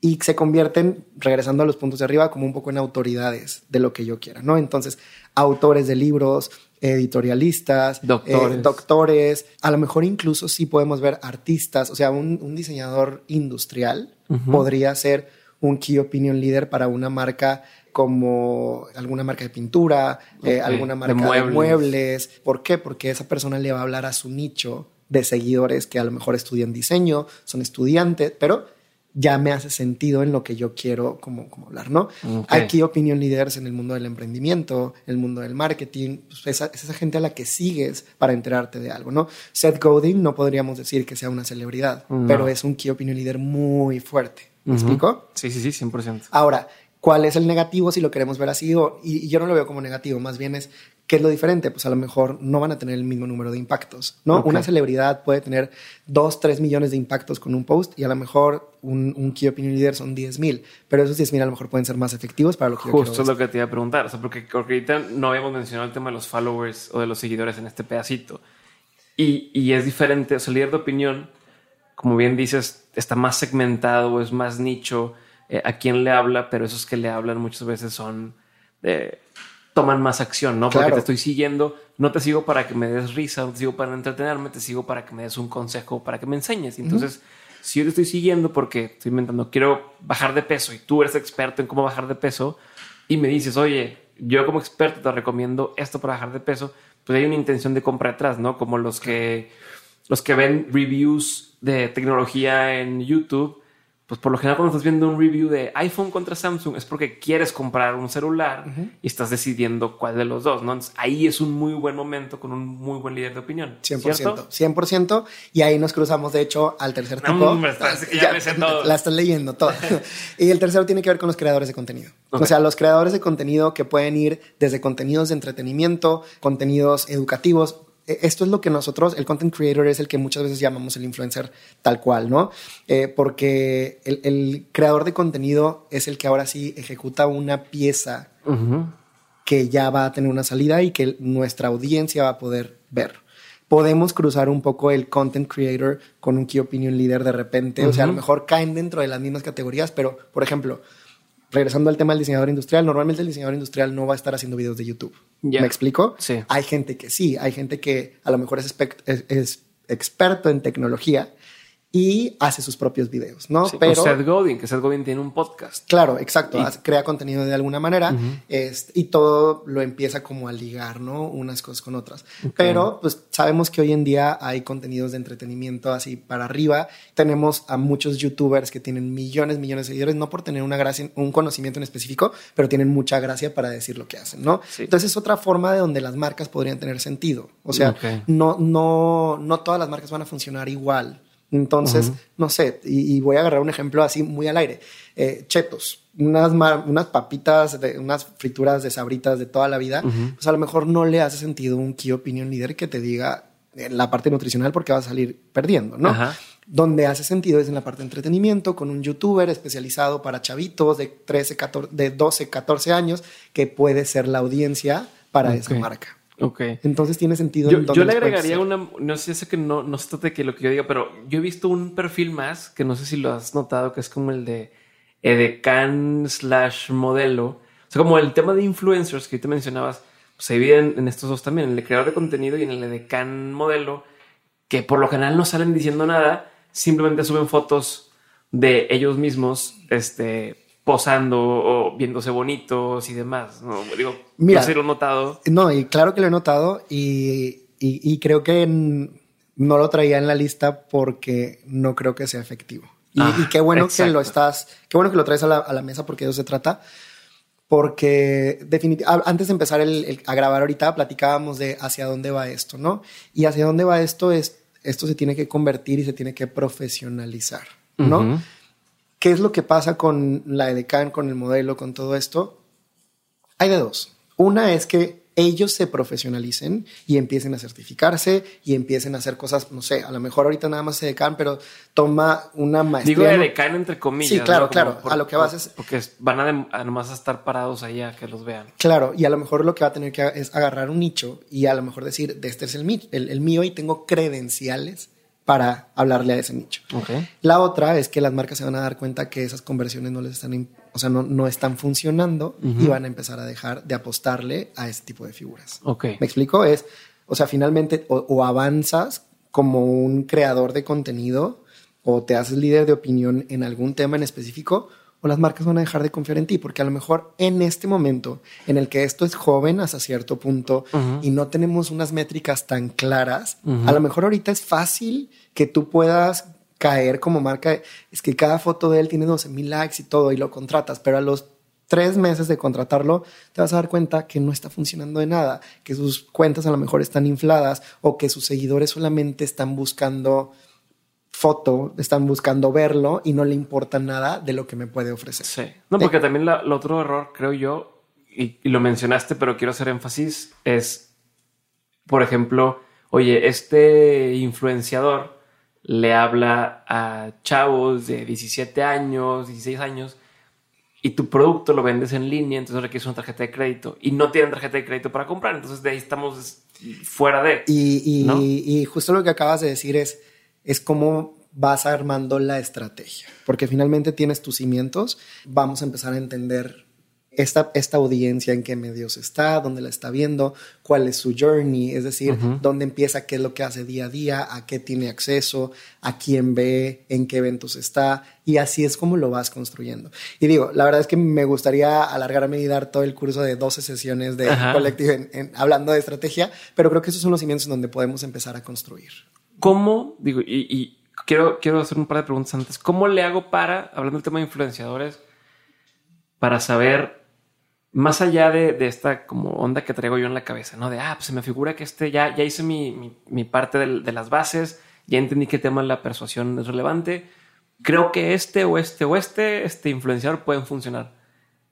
y se convierten, regresando a los puntos de arriba, como un poco en autoridades de lo que yo quiera, ¿no? Entonces, autores de libros, editorialistas, doctores. Eh, doctores, a lo mejor incluso sí podemos ver artistas, o sea, un, diseñador industrial podría ser un key opinion leader para una marca como alguna marca de pintura, eh, alguna marca de muebles. de muebles. ¿Por qué? Porque esa persona le va a hablar a su nicho de seguidores que a lo mejor estudian diseño, son estudiantes, pero ya me hace sentido en lo que yo quiero como, como hablar, ¿no? Hay Aquí opinion leaders en el mundo del emprendimiento, el mundo del marketing, pues esa, es esa gente a la que sigues para enterarte de algo, ¿no? Seth Godin no podríamos decir que sea una celebridad, pero es un key opinion leader muy fuerte. ¿Me explico? Sí, sí, sí, 100%. Ahora, ¿cuál es el negativo si lo queremos ver así? y, y yo no lo veo como negativo, más bien es ¿Qué es lo diferente? Pues a lo mejor no van a tener el mismo número de impactos, ¿no? Una celebridad puede tener dos, tres millones de impactos con un post y a lo mejor un, un Key Opinion Leader son 10 mil, pero esos 10 mil a lo mejor pueden ser más efectivos para lo que Justo es lo que te iba a preguntar, o sea, porque, ahorita no habíamos mencionado el tema de los followers o de los seguidores en este pedacito. Y, y es diferente, o sea, el líder de opinión, como bien dices, está más segmentado, es más nicho eh, a quién le habla, pero esos que le hablan muchas veces son... de toman más acción, ¿no? Porque te estoy siguiendo, no te sigo para que me des risa, no te sigo para entretenerme, te sigo para que me des un consejo, para que me enseñes. Entonces, si yo te estoy siguiendo porque estoy inventando, quiero bajar de peso y tú eres experto en cómo bajar de peso y me dices, oye, yo como experto te recomiendo esto para bajar de peso, pues hay una intención de compra detrás, ¿no? Como los que, los que ven reviews de tecnología en YouTube pues por lo general cuando estás viendo un review de iPhone contra Samsung es porque quieres comprar un celular y estás decidiendo cuál de los dos, ¿no? ahí es un muy buen momento con un muy buen líder de opinión. 100%. 100%. Y ahí nos cruzamos, de hecho, al tercer tipo. No, ya, La estás leyendo todo. y el tercero tiene que ver con los creadores de contenido. O sea, los creadores de contenido que pueden ir desde contenidos de entretenimiento, contenidos educativos, esto es lo que nosotros, el content creator es el que muchas veces llamamos el influencer tal cual, ¿no? Eh, porque el, creador de contenido es el que ahora sí ejecuta una pieza que ya va a tener una salida y que nuestra audiencia va a poder ver. Podemos cruzar un poco el content creator con un key opinion leader de repente, o sea, a lo mejor caen dentro de las mismas categorías, pero, por ejemplo, regresando al tema del diseñador industrial, normalmente el diseñador industrial no va a estar haciendo videos de YouTube. ¿Me explico? Sí. Hay gente que sí, hay gente que a lo mejor es, es experto en tecnología y hace sus propios videos, ¿no? Pero Seth Godin, que Seth Godin tiene un podcast. Claro, exacto, crea contenido de alguna manera y todo lo empieza como a ligar, ¿no? Unas cosas con otras. Pero pues sabemos que hoy en día hay contenidos de entretenimiento así para arriba. Tenemos a muchos youtubers que tienen millones, millones de seguidores, no por tener una gracia, un conocimiento en específico, pero tienen mucha gracia para decir lo que hacen, ¿no? Entonces es otra forma de donde las marcas podrían tener sentido. O sea, no, no, no todas las marcas van a funcionar igual. Entonces, no sé, y, voy a agarrar un ejemplo así muy al aire. Eh, chetos, unas, unas papitas, de, unas frituras de sabritas de toda la vida, pues a lo mejor no le hace sentido un key opinion leader que te diga en la parte nutricional porque vas a salir perdiendo, ¿no? Donde hace sentido es en la parte de entretenimiento con un youtuber especializado para chavitos de 13, 14, de 12, 14 años que puede ser la audiencia para esa marca. Ok. Entonces tiene sentido. Yo, le agregaría una, no sé, sé que no, no se trata de que lo que yo diga, pero yo he visto un perfil más que no sé si lo has notado, que es como el de edecan slash modelo. O sea, como el tema de influencers que te mencionabas, pues, se divide en, estos dos también, en el creador de contenido y en el edecan modelo, que por lo general no salen diciendo nada, simplemente suben fotos de ellos mismos, este, posando o viéndose bonitos y demás. No, digo, Mira, no sé, lo he notado. No, y claro que lo he notado y, y- y creo que no lo traía en la lista porque no creo que sea efectivo. Y, Ah, y qué bueno que exacto. lo estás, qué bueno que lo traes a la, a la mesa porque de eso se trata. Porque definitivamente, antes de empezar el- el- a grabar ahorita, platicábamos de hacia dónde va esto, ¿no? Y hacia dónde va esto es, esto se tiene que convertir y se tiene que profesionalizar, ¿no? Ujú. ¿Qué es lo que pasa con la EDECAN, con el modelo, con todo esto? Hay de dos. Una es que ellos se profesionalicen y empiecen a certificarse y empiecen a hacer cosas, no sé, a lo mejor ahorita nada más EDECAN, pero toma una maestría. Digo, de ¿no? decaen entre comillas. Sí, claro, ¿no? Claro. A lo que vas es- Porque van a, a nomás a estar parados ahí a que los vean. Claro, y a lo mejor lo que va a tener que es agarrar un nicho y a lo mejor decir, de este es el, el, el mío y tengo credenciales para hablarle a ese nicho. La otra es que las marcas se van a dar cuenta que esas conversiones no les están, o sea, no, no están funcionando y van a empezar a dejar de apostarle a ese tipo de figuras. Ok. ¿Me explico? Es, o sea, finalmente o, o avanzas como un creador de contenido o te haces líder de opinión en algún tema en específico o las marcas van a dejar de confiar en ti porque a lo mejor en este momento en el que esto es joven hasta cierto punto y no tenemos unas métricas tan claras, a lo mejor ahorita es fácil que tú puedas caer como marca. Es que cada foto de él tiene 12 mil likes y todo y lo contratas, pero a los tres meses de contratarlo, te vas a dar cuenta que no está funcionando de nada, que sus cuentas a lo mejor están infladas o que sus seguidores solamente están buscando foto, están buscando verlo y no le importa nada de lo que me puede ofrecer. Sí. No, porque también la- el otro error, creo yo, y, y lo mencionaste, pero quiero hacer énfasis, es, por ejemplo, oye, este influenciador le habla a chavos de 17 años, 16 años, y tu producto lo vendes en línea, entonces requieres una tarjeta de crédito y no tienen tarjeta de crédito para comprar, entonces de ahí estamos fuera de... Y, y- ¿No? y justo lo que acabas de decir es, es cómo vas armando la estrategia, porque finalmente tienes tus cimientos, vamos a empezar a entender esta, esta audiencia en qué medios está, dónde la está viendo, cuál es su journey, es decir, dónde empieza, qué es lo que hace día a día, a qué tiene acceso, a quién ve, en qué eventos está, y así es como lo vas construyendo. Y digo, la verdad es que me gustaría alargarme y dar todo el curso de 12 sesiones de Ajá. Collective en- en- hablando de estrategia, pero creo que esos son los cimientos en donde podemos empezar a construir. ¿Cómo? Digo, y, y quiero, quiero hacer un par de preguntas antes. ¿Cómo le hago para, hablando del tema de influenciadores, para saber, más allá de, de esta como onda que traigo yo en la cabeza, ¿no? De, ah, pues se me figura que este ya, ya hice mi, mi, parte de, las bases, ya entendí el tema de la persuasión es relevante. Creo que este o este o este, este influenciador pueden funcionar.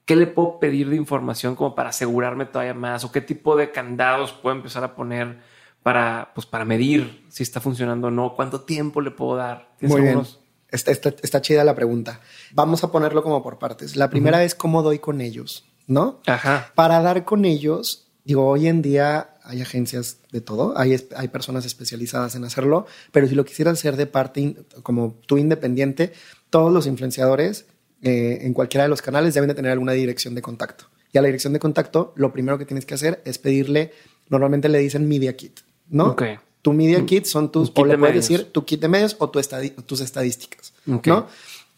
¿Qué le puedo pedir de información como para asegurarme todavía más? ¿O qué tipo de candados puedo empezar a poner para, pues, para medir si está funcionando o no? ¿Cuánto tiempo le puedo dar? ¿Tienes Muy bien. Está, está- está chida la pregunta. Vamos a ponerlo como por partes. La primera es cómo doy con ellos, ¿no? Ajá. Para dar con ellos, digo, hoy en día hay agencias de todo, hay, hay personas especializadas en hacerlo, pero si lo quisieras hacer de parte in- como tú independiente, todos los influenciadores eh, en cualquiera de los canales deben de tener alguna dirección de contacto. Y a la dirección de contacto, lo primero que tienes que hacer es pedirle, normalmente le dicen Media Kit, ¿no? Ok. Tu Media Kit son tus, kit o le de puedes medios. decir tu kit de medios o tu estadi- tus estadísticas, Ok. ¿no?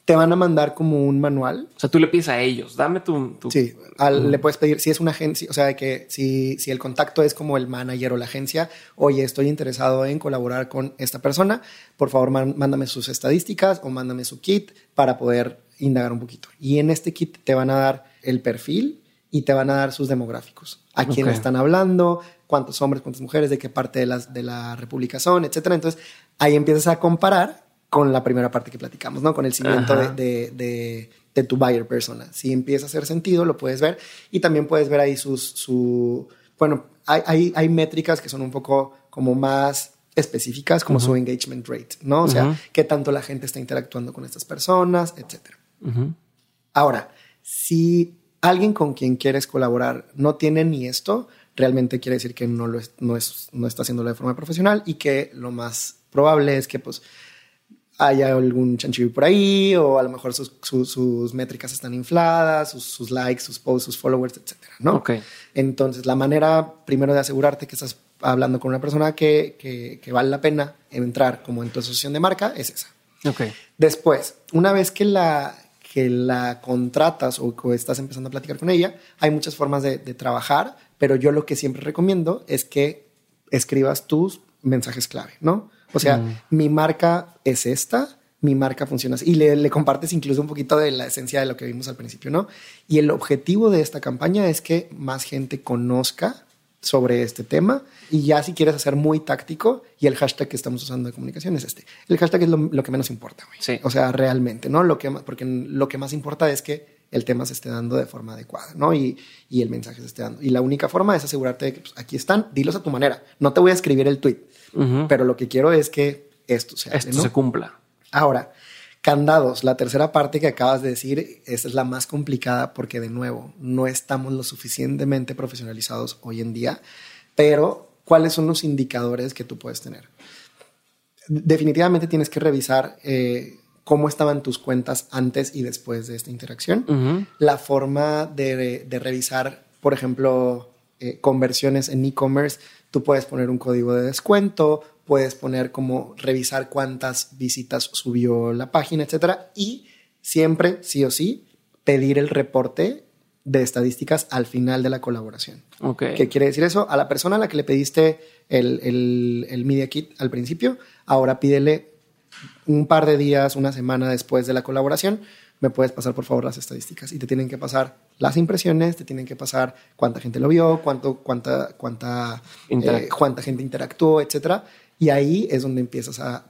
Te van a mandar como un manual O sea, tú le pides a ellos, dame tu... tu- Sí, al- le puedes pedir, si es una agencia, o sea, que si, si el contacto es como el manager o la agencia, oye, estoy interesado en colaborar con esta persona, por favor, mándame sus estadísticas o mándame su kit para poder indagar un poquito. Y en este kit te van a dar el perfil y te van a dar sus demográficos, a quién están hablando, cuántos hombres, cuántas mujeres, de qué parte de, las, de la república son, etcétera. Entonces, ahí empiezas a comparar con la primera parte que platicamos, ¿no? Con el cimiento de, de, de- de tu buyer persona. Si empieza a hacer sentido, lo puedes ver y también puedes ver ahí sus, su, bueno, hay, hay, hay métricas que son un poco como más específicas, como su engagement rate, ¿no? O sea, Ujú. qué tanto la gente está interactuando con estas personas, etcétera. Ujú. Ahora, si alguien con quien quieres colaborar no tiene ni esto, realmente quiere decir que no, lo es, no, es, no está haciéndolo de forma profesional y que lo más probable es que pues haya algún chanchillo por ahí o a lo mejor sus, sus- sus métricas están infladas, sus, sus likes, sus posts, sus followers, etcétera, ¿no? Ok. Entonces, la manera primero de asegurarte que estás hablando con una persona que, que, que vale la pena entrar como en tu asociación de marca es esa. Ok. Después, una vez que la, que la contratas o, o estás empezando a platicar con ella, hay muchas formas de, de trabajar, pero yo lo que siempre recomiendo es que escribas tus mensajes clave, ¿no? O sea, Mm. mi marca es esta, mi marca funciona así. Y le, le compartes incluso un poquito de la esencia de lo que vimos al principio, ¿no? Y el objetivo de esta campaña es que más gente conozca sobre este tema y ya si quieres hacer muy táctico y el hashtag que estamos usando de comunicación es este. El hashtag es lo, lo que menos importa, güey. Sí. O sea, realmente, ¿no? Lo que porque lo que más importa es que el tema se esté dando de forma adecuada, ¿no? Y, y el mensaje se esté dando. Y la única forma es asegurarte de que pues, aquí están, dilos a tu manera. No te voy a escribir el tweet, pero lo que quiero es que esto se Esto ¿no? se cumpla. Ahora, candados, la tercera parte que acabas de decir, esa es la más complicada porque de nuevo, no estamos lo suficientemente profesionalizados hoy en día, pero ¿cuáles son los indicadores que tú puedes tener? Definitivamente tienes que revisar eh, cómo estaban tus cuentas antes y después de esta interacción la forma de, de revisar, por ejemplo, eh, conversiones en e-commerce, tú puedes poner un código de descuento, puedes poner como revisar cuántas visitas subió la página, etcétera, y siempre, sí o sí, pedir el reporte de estadísticas al final de la colaboración. Ok. ¿Qué quiere decir eso? A la persona a la que le pediste el, el, el Media Kit al principio, ahora pídele un par de días, una semana después de la colaboración, me puedes pasar por favor las estadísticas y te tienen que pasar las impresiones, te tienen que pasar cuánta gente lo vio, cuánto, cuánta, cuánta, eh, cuánta gente interactuó, etcétera. Y ahí es donde empiezas a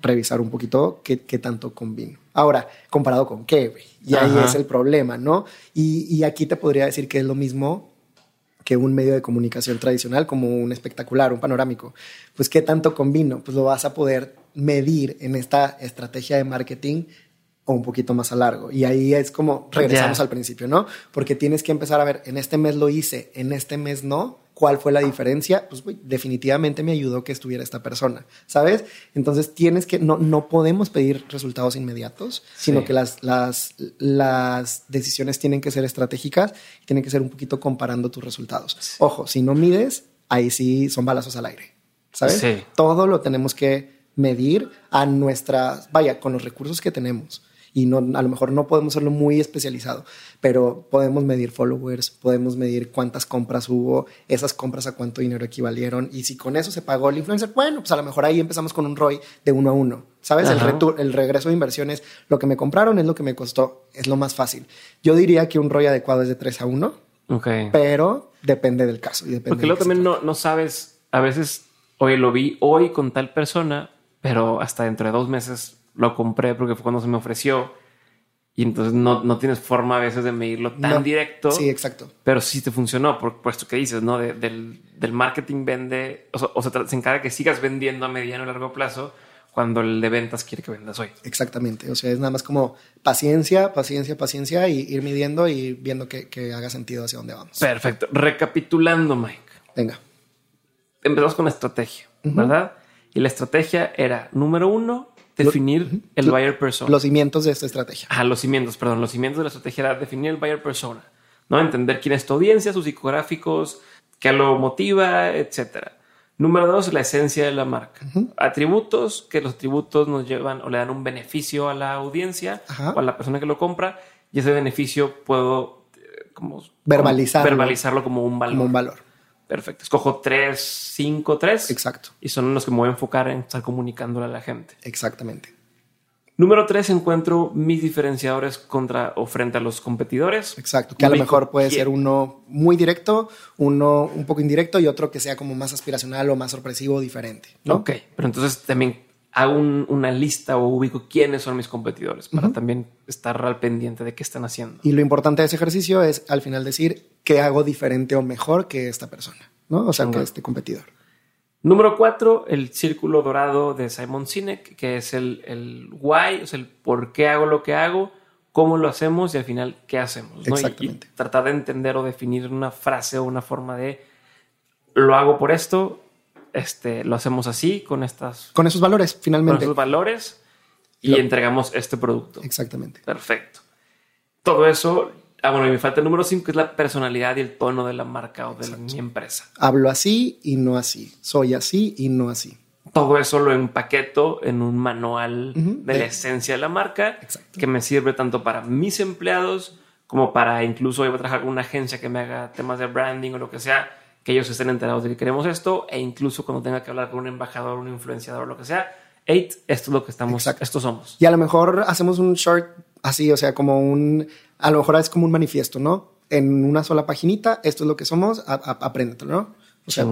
revisar un poquito qué, qué tanto convino. Ahora, comparado con qué, güey. Y ahí Ajá. es el problema, ¿no? Y, y aquí te podría decir que es lo mismo que un medio de comunicación tradicional como un espectacular, un panorámico. Pues qué tanto combino, pues lo vas a poder medir en esta estrategia de marketing o un poquito más a largo. Y ahí es como regresamos al principio, ¿no? Porque tienes que empezar a ver, en este mes lo hice, en este mes no. ¿Cuál fue la diferencia? Pues definitivamente me ayudó que estuviera esta persona, ¿sabes? Entonces tienes que, no, no podemos pedir resultados inmediatos, sino Sí. que las, las, las decisiones tienen que ser estratégicas tienen que ser un poquito comparando tus resultados. Ojo, si no mides, ahí sí son balazos al aire, ¿sabes? Sí. Todo lo tenemos que medir a nuestras, vaya, con los recursos que tenemos. Y no, a lo mejor no podemos hacerlo muy especializado, pero podemos medir followers, podemos medir cuántas compras hubo, esas compras a cuánto dinero equivalieron. Y si con eso se pagó el influencer, bueno, pues a lo mejor ahí empezamos con un ROI de uno a uno. ¿Sabes? El, el regreso de inversiones, lo que me compraron es lo que me costó, es lo más fácil. Yo diría que un ROI adecuado es de 3 a 1, Ok. pero depende del caso. Y depende Porque de luego también no, no sabes, a veces, oye, lo vi hoy con tal persona, pero hasta dentro de dos meses lo compré porque fue cuando se me ofreció. Y entonces no, no tienes forma a veces de medirlo tan No. directo. Sí, exacto. Pero sí te funcionó, por, por esto que dices, ¿no? De- del, del marketing vende, o sea, o sea, se encarga que sigas vendiendo a mediano y largo plazo cuando el de ventas quiere que vendas hoy. Exactamente. O sea, es nada más como paciencia, paciencia, paciencia y ir midiendo y viendo que, que haga sentido hacia dónde vamos. Perfecto. Recapitulando, Mike. Venga. Empezamos con la estrategia, ¿verdad? Y la estrategia era, número uno, definir el buyer persona. Los cimientos de esta estrategia. Ah, los cimientos, perdón. Los cimientos de la estrategia era definir el buyer persona, ¿no? Entender quién es tu audiencia, sus psicográficos, qué lo motiva, etcétera. Número dos, la esencia de la marca. Atributos, que los atributos nos llevan o le dan un beneficio a la audiencia Ajá. o a la persona que lo compra y ese beneficio puedo eh, como Verbalizarlo. verbalizarlo como un valor. Como un valor. Perfecto. Escojo tres, cinco, tres. Exacto. Y son los que me voy a enfocar en estar comunicándole a la gente. Exactamente. Número tres, encuentro mis diferenciadores contra o frente a los competidores. Exacto. Que a lo mejor puede ser uno muy directo, uno un poco indirecto y otro que sea como más aspiracional o más sorpresivo o diferente. ¿no? Ok, pero entonces también hago un- una lista o ubico quiénes son mis competidores para también estar al pendiente de qué están haciendo. Y lo importante de ese ejercicio es al final decir qué hago diferente o mejor que esta persona, ¿no? O sea, que este competidor. Número cuatro, el círculo dorado de Simon Sinek, que es el, el why, o sea, el por qué hago lo que hago, cómo lo hacemos y al final qué hacemos. ¿no? Y- Exactamente. Y, tratar de entender o definir una frase o una forma de lo hago por esto, este, lo hacemos así, con estas Con esos valores, con finalmente. esos valores y Lo- entregamos este producto. Exactamente. Perfecto. Todo eso. Ah, bueno, y me falta el número 5, que es la personalidad y el tono de la marca o de la- mi empresa. Hablo así y no así. Soy así y no así. todo eso lo empaqueto en un manual de la esencia de la marca que me sirve tanto para mis empleados como para incluso yo a trabajar con una agencia que me haga temas de branding o lo que sea, que ellos estén enterados de que queremos esto e incluso cuando tenga que hablar con un embajador, un influenciador, lo que sea, eight, esto es lo que estamos, esto somos. Y a lo mejor hacemos un short así, o sea, como un, a lo mejor es como un manifiesto, ¿no? En una sola paginita, esto es lo que somos, apréndetelo, ¿no? O sea,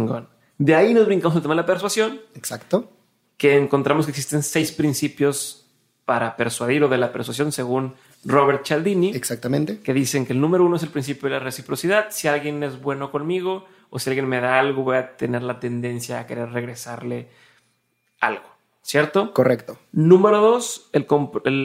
De ahí nos brincamos al tema de la persuasión. Exacto. Que encontramos que existen seis principios para persuadir o de la persuasión según Robert Cialdini. Exactamente. Que dicen que el número uno es el principio de la reciprocidad. Si alguien es bueno conmigo o si alguien me da algo, voy a tener la tendencia a querer regresarle algo. ¿Cierto? Correcto. Número dos, el,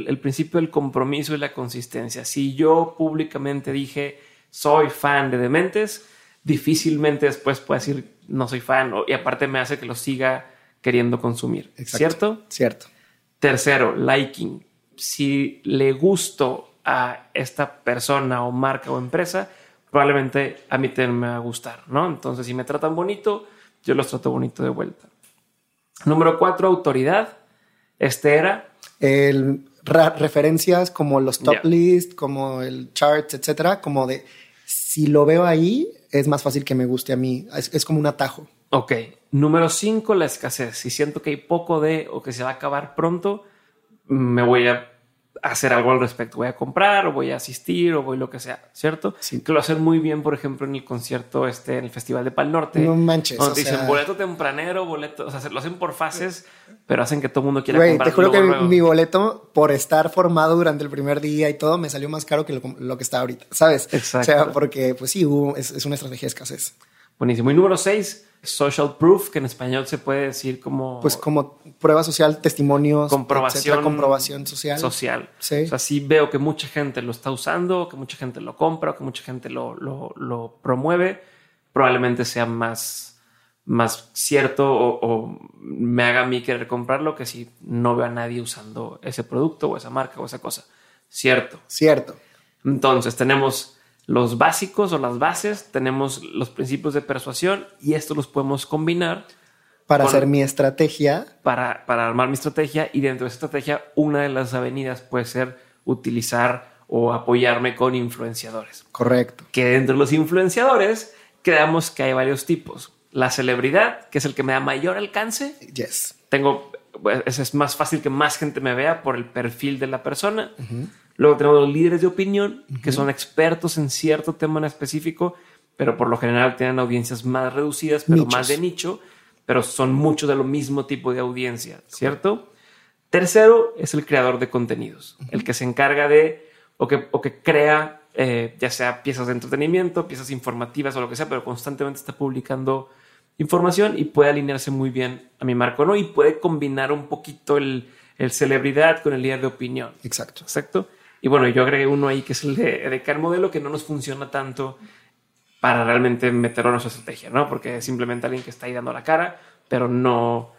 el, principio del compromiso y la consistencia. Si yo públicamente dije soy fan de Dementes, difícilmente después puedo decir no soy fan y aparte me hace que lo siga queriendo consumir. ¿Cierto? Cierto. Tercero, liking. Si le gusto a esta persona o marca o empresa, probablemente a mí también me va a gustar, ¿no? Entonces, si me tratan bonito, yo los trato bonito de vuelta. Número cuatro, autoridad. Este era. El, referencias como los top list, como el charts, etcétera, como de si lo veo ahí, es más fácil que me guste a mí. Es, como un atajo. Ok. Número cinco, la escasez. Si siento que hay poco de o que se va a acabar pronto, me voy a hacer algo al respecto. Voy a comprar o voy a asistir o voy lo que sea, ¿cierto? Sí. Que lo hacen muy bien, por ejemplo, en el concierto este, en el Festival de Pal Norte. No manches. Donde dicen boleto tempranero, boleto, o sea, lo hacen por fases, pero hacen que todo el mundo quiera Güey, Te juro que mi boleto, por estar formado durante el primer día y todo, me salió más caro que lo, que está ahorita, ¿sabes? Exacto. O sea, porque, pues sí, es, es una estrategia de escasez. Buenísimo. Y número seis, social proof, que en español se puede decir como... Pues como prueba social, testimonios, comprobación, comprobación social. Social. Sí. O sea, sí veo que mucha gente lo está usando, que mucha gente lo compra, que mucha gente lo, lo, promueve. Probablemente sea más, más cierto o, me haga a mí querer comprarlo que si no veo a nadie usando ese producto o esa marca o esa cosa. Cierto. Cierto. Entonces tenemos los básicos o las bases, tenemos los principios de persuasión y esto los podemos combinar. Para hacer mi estrategia. Para, para armar mi estrategia y dentro de esa estrategia una de las avenidas puede ser utilizar o apoyarme con influenciadores. Correcto. Que dentro de los influenciadores creamos que hay varios tipos. La celebridad, que es el que me da mayor alcance. Yes. Tengo, pues, es más fácil que más gente me vea por el perfil de la persona. Luego tenemos los líderes de opinión, que son expertos en cierto tema en específico, pero por lo general tienen audiencias más reducidas, pero más de nicho, pero son muchos de lo mismo tipo de audiencia, ¿cierto? Tercero es el creador de contenidos, el que se encarga de, o que, o que crea, eh, ya sea piezas de entretenimiento, piezas informativas o lo que sea, pero constantemente está publicando información y puede alinearse muy bien a mi marco, ¿no? Y puede combinar un poquito el, el celebridad con el líder de opinión. Exacto. Exacto. Y bueno, yo agregué uno ahí que es el de dedicar modelo que no nos funciona tanto para realmente meterlo en nuestra estrategia, ¿no? Porque es simplemente alguien que está ahí dando la cara, pero no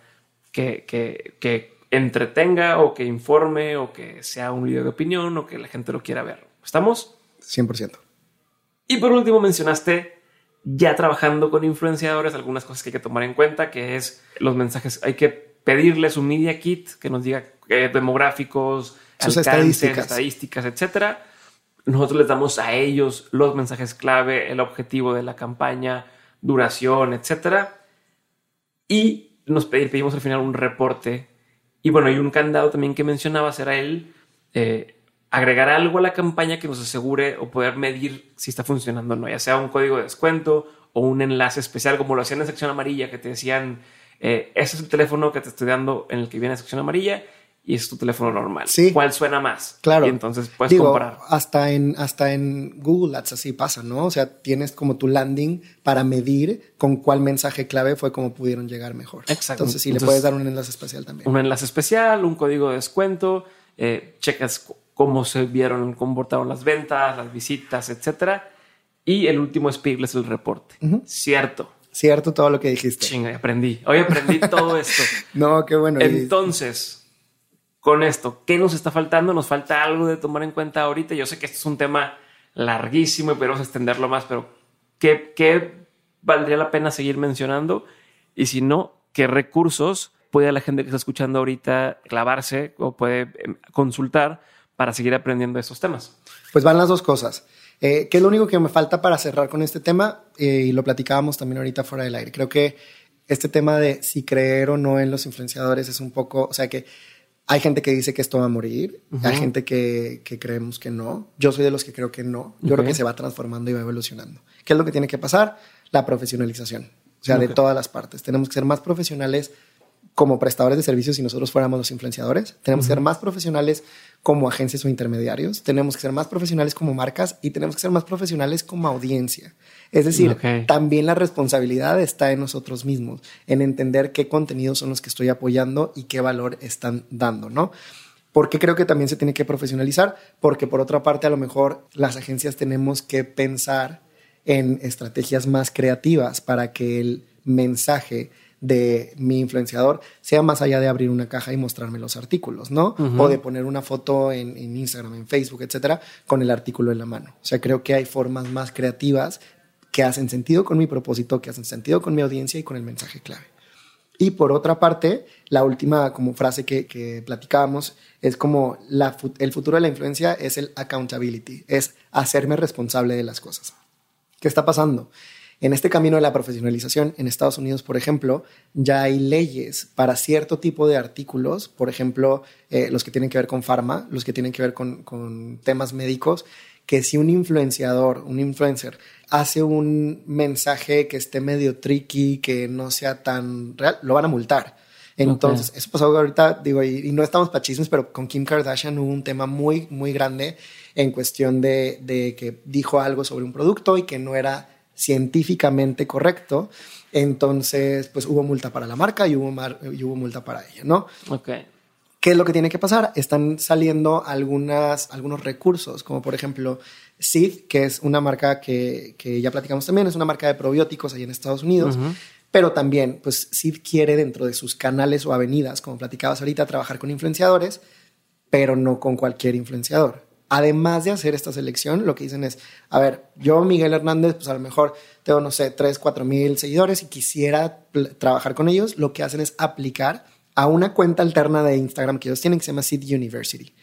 que, que, que entretenga o que informe o que sea un líder de opinión o que la gente lo quiera ver. ¿Estamos? 100%. Y por último mencionaste ya trabajando con influenciadores, algunas cosas que hay que tomar en cuenta, que es los mensajes, hay que pedirles un media kit que nos diga eh, demográficos, sus estadísticas. estadísticas, etcétera. Nosotros les damos a ellos los mensajes clave, el objetivo de la campaña, duración, etcétera. Y nos pedimos al final un reporte. Y bueno, hay un candado también que mencionaba, será el eh, agregar algo a la campaña que nos asegure o poder medir si está funcionando o no, ya sea un código de descuento o un enlace especial, como lo hacían en sección amarilla, que te decían, eh, ese es el teléfono que te estoy dando en el que viene sección amarilla y es tu teléfono normal. Sí. ¿Cuál suena más? Claro. Y entonces puedes comparar. Hasta en, hasta en Google Ads así pasa, ¿no? O sea, tienes como tu landing para medir con cuál mensaje clave fue como pudieron llegar mejor. Exacto. Entonces, sí, le puedes dar un enlace especial también. Un enlace especial, un código de descuento, eh, checas cómo se vieron, comportaron las ventas, las visitas, etcétera. Y el último es pedirles el reporte. Cierto. Cierto todo lo que dijiste. Chinga, aprendí. Hoy aprendí todo esto. no, qué bueno. Entonces, con esto. ¿Qué nos está faltando? Nos falta algo de tomar en cuenta ahorita. Yo sé que esto es un tema larguísimo y podemos extenderlo más, pero ¿qué, qué valdría la pena seguir mencionando? Y si no, ¿qué recursos puede la gente que está escuchando ahorita clavarse o puede em, consultar para seguir aprendiendo estos temas? Pues van las dos cosas. Eh, ¿Qué es lo único que me falta para cerrar con este tema? Eh, y lo platicábamos también ahorita fuera del aire. Creo que este tema de si creer o no en los influenciadores es un poco, o sea que hay gente que dice que esto va a morir, hay gente que, que, creemos que no. Yo soy de los que creo que no. Yo creo que se va transformando y va evolucionando. ¿Qué es lo que tiene que pasar? La profesionalización, o sea, de todas las partes. Tenemos que ser más profesionales como prestadores de servicios si nosotros fuéramos los influenciadores. Tenemos que ser más profesionales como agencias o intermediarios. Tenemos que ser más profesionales como marcas y tenemos que ser más profesionales como audiencia. Es decir, también la responsabilidad está en nosotros mismos, en entender qué contenidos son los que estoy apoyando y qué valor están dando, ¿no? Porque creo que también se tiene que profesionalizar, porque por otra parte a lo mejor las agencias tenemos que pensar en estrategias más creativas para que el mensaje de mi influenciador sea más allá de abrir una caja y mostrarme los artículos, ¿no? O de poner una foto en, en, Instagram, en Facebook, etcétera, con el artículo en la mano. O sea, creo que hay formas más creativas que hacen sentido con mi propósito, que hacen sentido con mi audiencia y con el mensaje clave. Y por otra parte, la última como frase que, que platicábamos es como la, el futuro de la influencia es el accountability, es hacerme responsable de las cosas. ¿Qué está pasando? En este camino de la profesionalización, en Estados Unidos, por ejemplo, ya hay leyes para cierto tipo de artículos, por ejemplo, eh, los que tienen que ver con farma, los que tienen que ver con, con temas médicos, que si un influenciador, un influencer, hace un mensaje que esté medio tricky, que no sea tan real, lo van a multar. Entonces, eso pasó ahorita, digo, y, no estamos pachismos, pero con Kim Kardashian hubo un tema muy, muy grande en cuestión de, de que dijo algo sobre un producto y que no era científicamente correcto, entonces pues hubo multa para la marca y hubo, y hubo multa para ella, ¿no? Ok. ¿Qué es lo que tiene que pasar? Están saliendo algunas, algunos recursos, como por ejemplo Seed, que es una marca que, que ya platicamos también, es una marca de probióticos ahí en Estados Unidos. Pero también, pues Seed quiere dentro de sus canales o avenidas, como platicabas ahorita, trabajar con influenciadores, pero no con cualquier influenciador además de hacer esta selección, lo que dicen es, a ver, yo, Miguel Hernández, pues a lo mejor tengo, no sé, 3, 4 mil seguidores y quisiera trabajar con ellos, lo que hacen es aplicar a una cuenta alterna de Instagram que ellos tienen que se llama Seed University.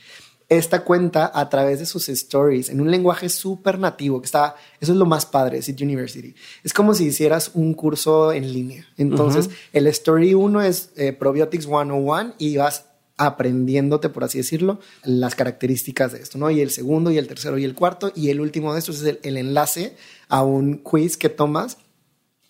Esta cuenta a través de sus stories en un lenguaje súper nativo, que está, eso es lo más padre, Seed University. Es como si hicieras un curso en línea. Entonces, el story 1 es eh, Probiotics 101 y vas aprendiéndote, por así decirlo, las características de esto, ¿no? Y el segundo y el tercero y el cuarto y el último de estos es el, enlace a un quiz que tomas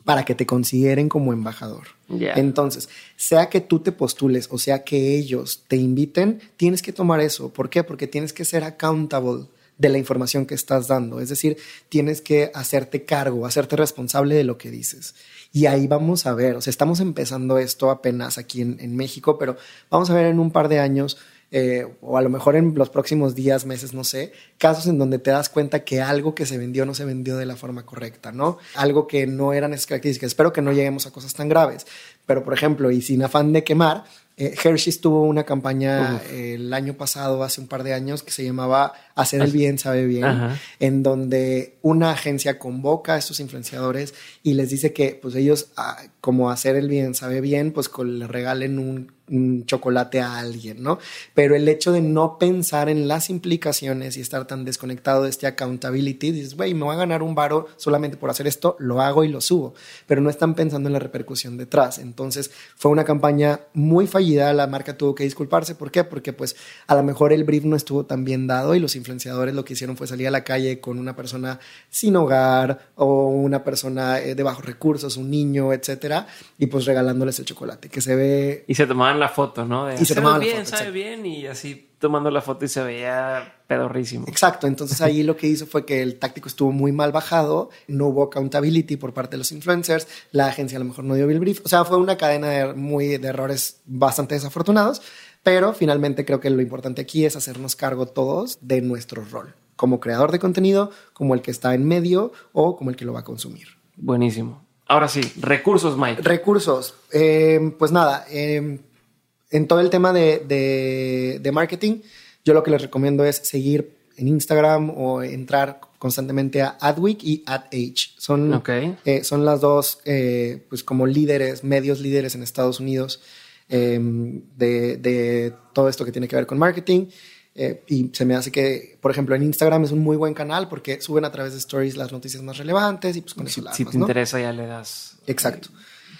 para que te consideren como embajador. Entonces, sea que tú te postules o sea que ellos te inviten, tienes que tomar eso. ¿Por qué? Porque tienes que ser accountable de la información que estás dando. Es decir, tienes que hacerte cargo, hacerte responsable de lo que dices. Y ahí vamos a ver, o sea, estamos empezando esto apenas aquí en, México, pero vamos a ver en un par de años, eh, o a lo mejor en los próximos días, meses, no sé, casos en donde te das cuenta que algo que se vendió no se vendió de la forma correcta, ¿no? Algo que no eran esas características. Espero que no lleguemos a cosas tan graves, pero por ejemplo, y sin afán de quemar, eh, Hershey's tuvo una campaña el año pasado, hace un par de años, que se llamaba Hacer el bien sabe bien, en donde una agencia convoca a estos influenciadores y les dice que pues ellos, ah, como hacer el bien sabe bien, pues le regalen un un chocolate a alguien, ¿no? Pero el hecho de no pensar en las implicaciones y estar tan desconectado de este accountability, dices, güey, me voy a ganar un varo solamente por hacer esto, lo hago y lo subo, pero no están pensando en la repercusión detrás. Entonces fue una campaña muy fallida, la marca tuvo que disculparse, ¿por qué? Porque pues a lo mejor el brief no estuvo tan bien dado y los influenciadores lo que hicieron fue salir a la calle con una persona sin hogar o una persona eh, de bajos recursos, un niño, etcétera, y pues regalándoles el chocolate, que se ve... Y se tomaban la foto, ¿no? y se tomaban bien, sabe bien, y así tomando la foto y se veía pedorrísimo. Exacto, entonces ahí lo que hizo fue que el táctico estuvo muy mal bajado, no hubo accountability por parte de los influencers, la agencia a lo mejor no dio el brief, o sea, fue una cadena de, muy, de errores bastante desafortunados, pero finalmente creo que lo importante aquí es hacernos cargo todos de nuestro rol, como creador de contenido, como el que está en medio o como el que lo va a consumir. Buenísimo. Ahora sí, recursos, Mike. Recursos. Eh, pues nada, eh, en todo el tema de, de, marketing, yo lo que les recomiendo es seguir en Instagram o entrar constantemente a Adweek y AdAge. Son, eh, son las dos, eh, pues como líderes, medios líderes en Estados Unidos em, de, de, todo esto que tiene que ver con marketing. Eh, y se me hace que, por ejemplo, en Instagram es un muy buen canal porque suben a través de stories las noticias más relevantes y pues con si, eso Si te interesa ya le das. Exacto.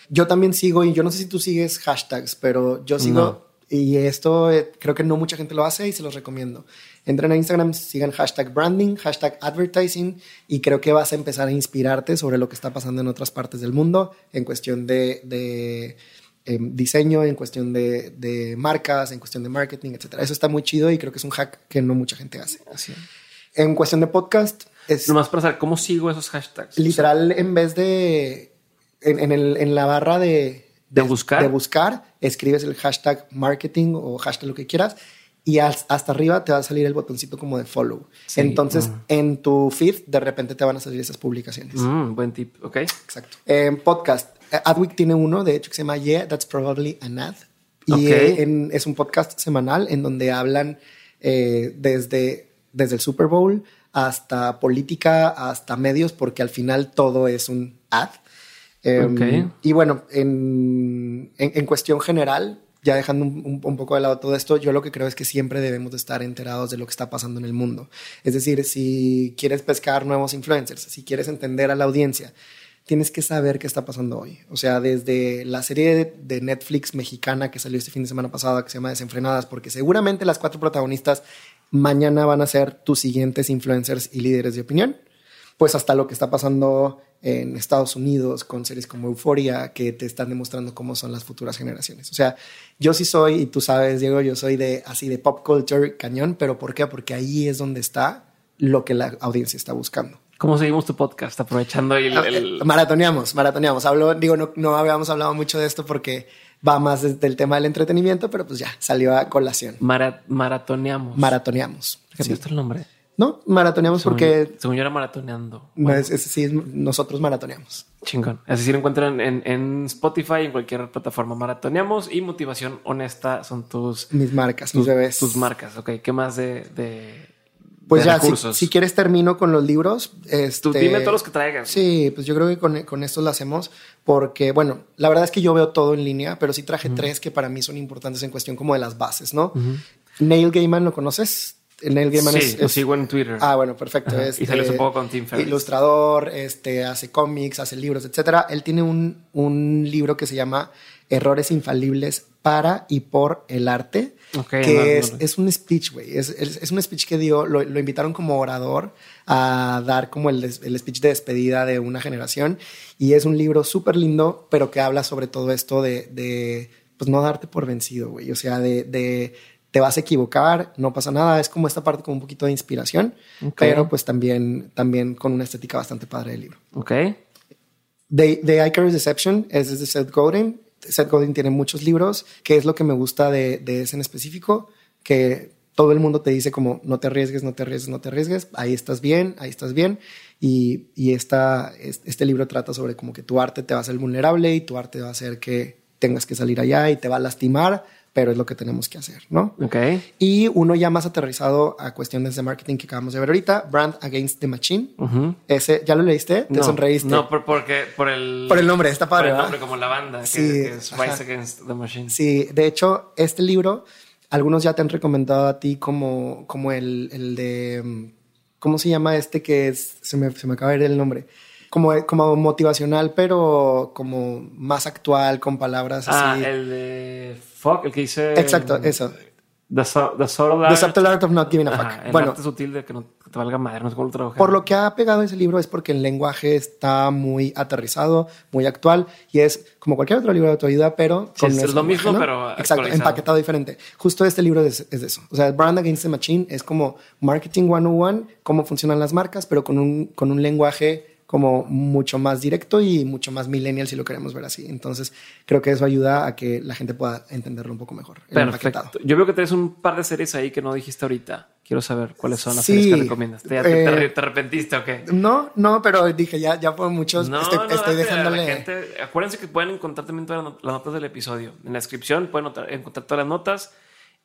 Yo también sigo, y yo no sé si tú sigues hashtags, pero yo sigo, y esto eh, creo que no mucha gente lo hace y se los recomiendo. Entren a Instagram, sigan hashtag branding, hashtag advertising, y creo que vas a empezar a inspirarte sobre lo que está pasando en otras partes del mundo en cuestión de, de Em, diseño, en cuestión de, marcas, en cuestión de marketing, etcétera. Eso está muy chido y creo que es un hack que no mucha gente hace. Así En cuestión de podcast, es. Nomás para saber cómo sigo esos hashtags. Literal, en vez de. En, el, en la barra de, de, buscar. De buscar, escribes el hashtag marketing o hashtag lo que quieras y hasta arriba te va a salir el botoncito como de follow. Entonces, en tu feed, de repente te van a salir esas publicaciones. Mm, buen tip, ok. Exacto. En podcast, eh, Adweek tiene uno, de hecho, que se llama Yeah, That's Probably an Ad. Y eh, es un podcast semanal en donde hablan eh, desde, desde el Super Bowl hasta política, hasta medios, porque al final todo es un ad. Em, y bueno, en, en, cuestión general, ya dejando un, un, poco de lado todo esto, yo lo que creo es que siempre debemos de estar enterados de lo que está pasando en el mundo. Es decir, si quieres pescar nuevos influencers, si quieres entender a la audiencia, tienes que saber qué está pasando hoy. O sea, desde la serie de Netflix mexicana que salió este fin de semana pasado, que se llama Desenfrenadas, porque seguramente las cuatro protagonistas mañana van a ser tus siguientes influencers y líderes de opinión, pues hasta lo que está pasando en Estados Unidos con series como Euforia, que te están demostrando cómo son las futuras generaciones. O sea, yo sí soy, y tú sabes, Diego, yo soy de así de pop culture cañón, pero ¿por qué? Porque ahí es donde está lo que la audiencia está buscando. ¿Cómo seguimos tu podcast? Aprovechando el, ah, el... Maratoneamos, maratoneamos. Hablo, digo, no, no habíamos hablado mucho de esto porque va más desde el tema del entretenimiento, pero pues ya salió a colación. maratoneamos. Maratoneamos. ¿Qué es el nombre? No, maratoneamos porque. Según yo era maratoneando. No, es, sí, nosotros maratoneamos. Chingón. Es decir, encuentran en, en, Spotify, en cualquier plataforma maratoneamos y motivación honesta son tus. Mis marcas, tus, mis bebés. Tus marcas. Ok. ¿Qué más de pues ya, si, quieres termino con los libros. Este, Tú dime todos los que traigas. Sí, pues yo creo que con, con esto lo hacemos porque, bueno, la verdad es que yo veo todo en línea, pero sí traje tres que para mí son importantes en cuestión como de las bases, ¿no? Neil Gaiman, ¿lo conoces? Neil Gaiman sí, es, lo sigo en Twitter. Ah, bueno, perfecto. Y sale un poco con Tim Ferriss. Ilustrador, este, hace cómics, hace libros, etcétera. Él tiene un, un libro que se llama Errores infalibles para y por el arte que es, es, un speech, güey. Es, es, un speech que dio, lo, lo, invitaron como orador a dar como el, el, speech de despedida de una generación. Y es un libro súper lindo, pero que habla sobre todo esto de, de pues no darte por vencido, güey. O sea, de, de, te vas a equivocar, no pasa nada. Es como esta parte como un poquito de inspiración, pero pues también, también con una estética bastante padre del libro. Ok. The, The Icarus Deception es de Seth Godin Seth Godin tiene muchos libros, que es lo que me gusta de, ese en específico, que todo el mundo te dice como no te arriesgues, no te arriesgues, no te arriesgues, ahí estás bien, ahí estás bien. Y, y esta, este libro trata sobre como que tu arte te va a hacer vulnerable y tu arte va a hacer que tengas que salir allá y te va a lastimar, pero es lo que tenemos que hacer, ¿no? Ok. Y uno ya más aterrizado a cuestiones de marketing que acabamos de ver ahorita, Brand Against the Machine. Ese, ¿ya lo leíste? ¿Te sonreíste? No, por, porque, por el... Por el nombre, está padre, Por el nombre, como la banda, sí, que, es Rise Against the Machine. Sí, de hecho, este libro, algunos ya te han recomendado a ti como, como el, el de... ¿Cómo se llama este que es? Se me, se me acaba de ir el nombre como, como motivacional, pero como más actual, con palabras ah, así. Ah, el de Fuck, el que dice. Exacto, eso. The, the, subtle art. the subtle art of not giving a fuck. el bueno, arte sutil de que no te valga madre, no sé cómo lo trabajar. Por lo que ha pegado ese libro es porque el lenguaje está muy aterrizado, muy actual y es como cualquier otro libro de autoayuda, pero con es lo mismo, pero exacto, empaquetado diferente. Justo este libro es, es, eso. O sea, Brand Against the Machine es como marketing 101, cómo funcionan las marcas, pero con un, con un lenguaje como mucho más directo y mucho más millennial si lo queremos ver así. Entonces, creo que eso ayuda a que la gente pueda entenderlo un poco mejor. Perfecto. Yo veo que tienes un par de series ahí que no dijiste ahorita. Quiero saber cuáles son las series que recomiendas. ¿Te, eh, te, arrepentiste o qué? No, no, pero dije, ya, ya fueron muchos. No, estoy, estoy dejándole. acuérdense que pueden encontrar también todas las notas del episodio. En la descripción pueden encontrar todas las notas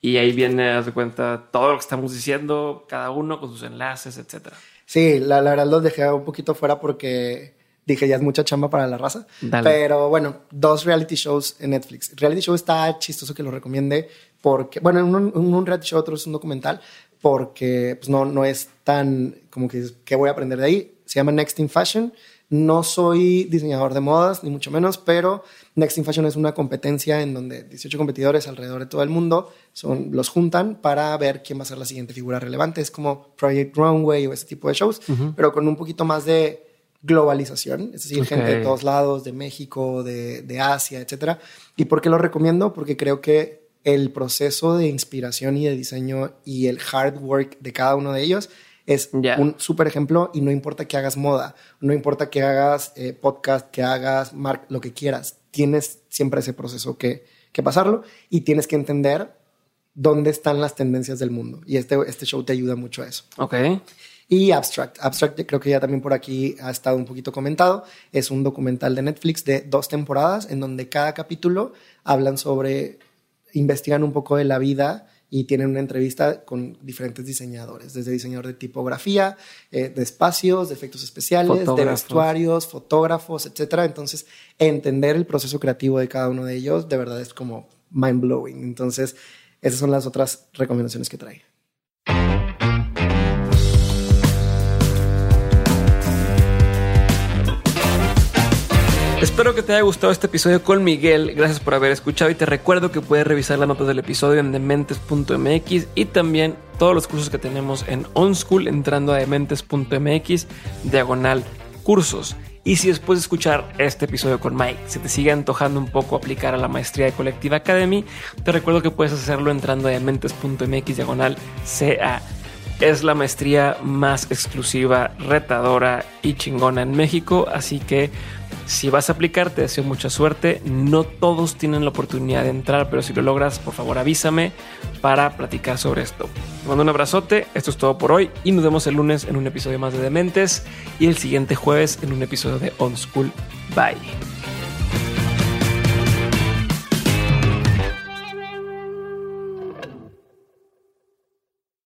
y ahí viene, haz de cuenta, todo lo que estamos diciendo, cada uno con sus enlaces, etcétera. Sí, la, la verdad los dejé un poquito fuera porque dije, ya es mucha chamba para la raza. Pero bueno, dos reality shows en Netflix. reality show está chistoso que lo recomiende porque, bueno, un, un reality show, otro es un documental, porque pues, no, no es tan como que, ¿qué voy a aprender de ahí? Se llama Next in Fashion. No soy diseñador de modas, ni mucho menos, pero Next in Fashion es una competencia en donde 18 competidores alrededor de todo el mundo son, los juntan para ver quién va a ser la siguiente figura relevante. Es como Project Runway o ese tipo de shows, pero con un poquito más de globalización, es decir, gente de todos lados, de México, de, de Asia, etc. ¿Y por qué lo recomiendo? Porque creo que el proceso de inspiración y de diseño y el hard work de cada uno de ellos es un súper ejemplo y no importa que hagas moda, no importa que hagas eh, podcast, que hagas lo que quieras, tienes siempre ese proceso que, que pasarlo y tienes que entender dónde están las tendencias del mundo. Y este, este show te ayuda mucho a eso. Ok. Y Abstract. Abstract creo que ya también por aquí ha estado un poquito comentado. Es un documental de Netflix de dos temporadas en donde cada capítulo hablan sobre, investigan un poco de la vida y tienen una entrevista con diferentes diseñadores, desde diseñador de tipografía, eh, de espacios, de efectos especiales, de vestuarios, fotógrafos, etc. Entonces, entender el proceso creativo de cada uno de ellos de verdad es como mind blowing. Entonces, esas son las otras recomendaciones que trae. Espero que te haya gustado este episodio con Miguel. Gracias por haber escuchado y te recuerdo que puedes revisar las notas del episodio en dementes.mx y también todos los cursos que tenemos en OnSchool entrando a dementes.mx diagonal cursos. Y si después de escuchar este episodio con Mike se te sigue antojando un poco aplicar a la maestría de Colectiva Academy, te recuerdo que puedes hacerlo entrando a dementes.mx diagonal CA. Es la maestría más exclusiva, retadora y chingona en México, así que si vas a aplicar, te deseo mucha suerte. No todos tienen la oportunidad de entrar, pero si lo logras, por favor avísame para platicar sobre esto. Te mando un abrazote, esto es todo por hoy y nos vemos el lunes en un episodio más de Dementes y el siguiente jueves en un episodio de On School. Bye.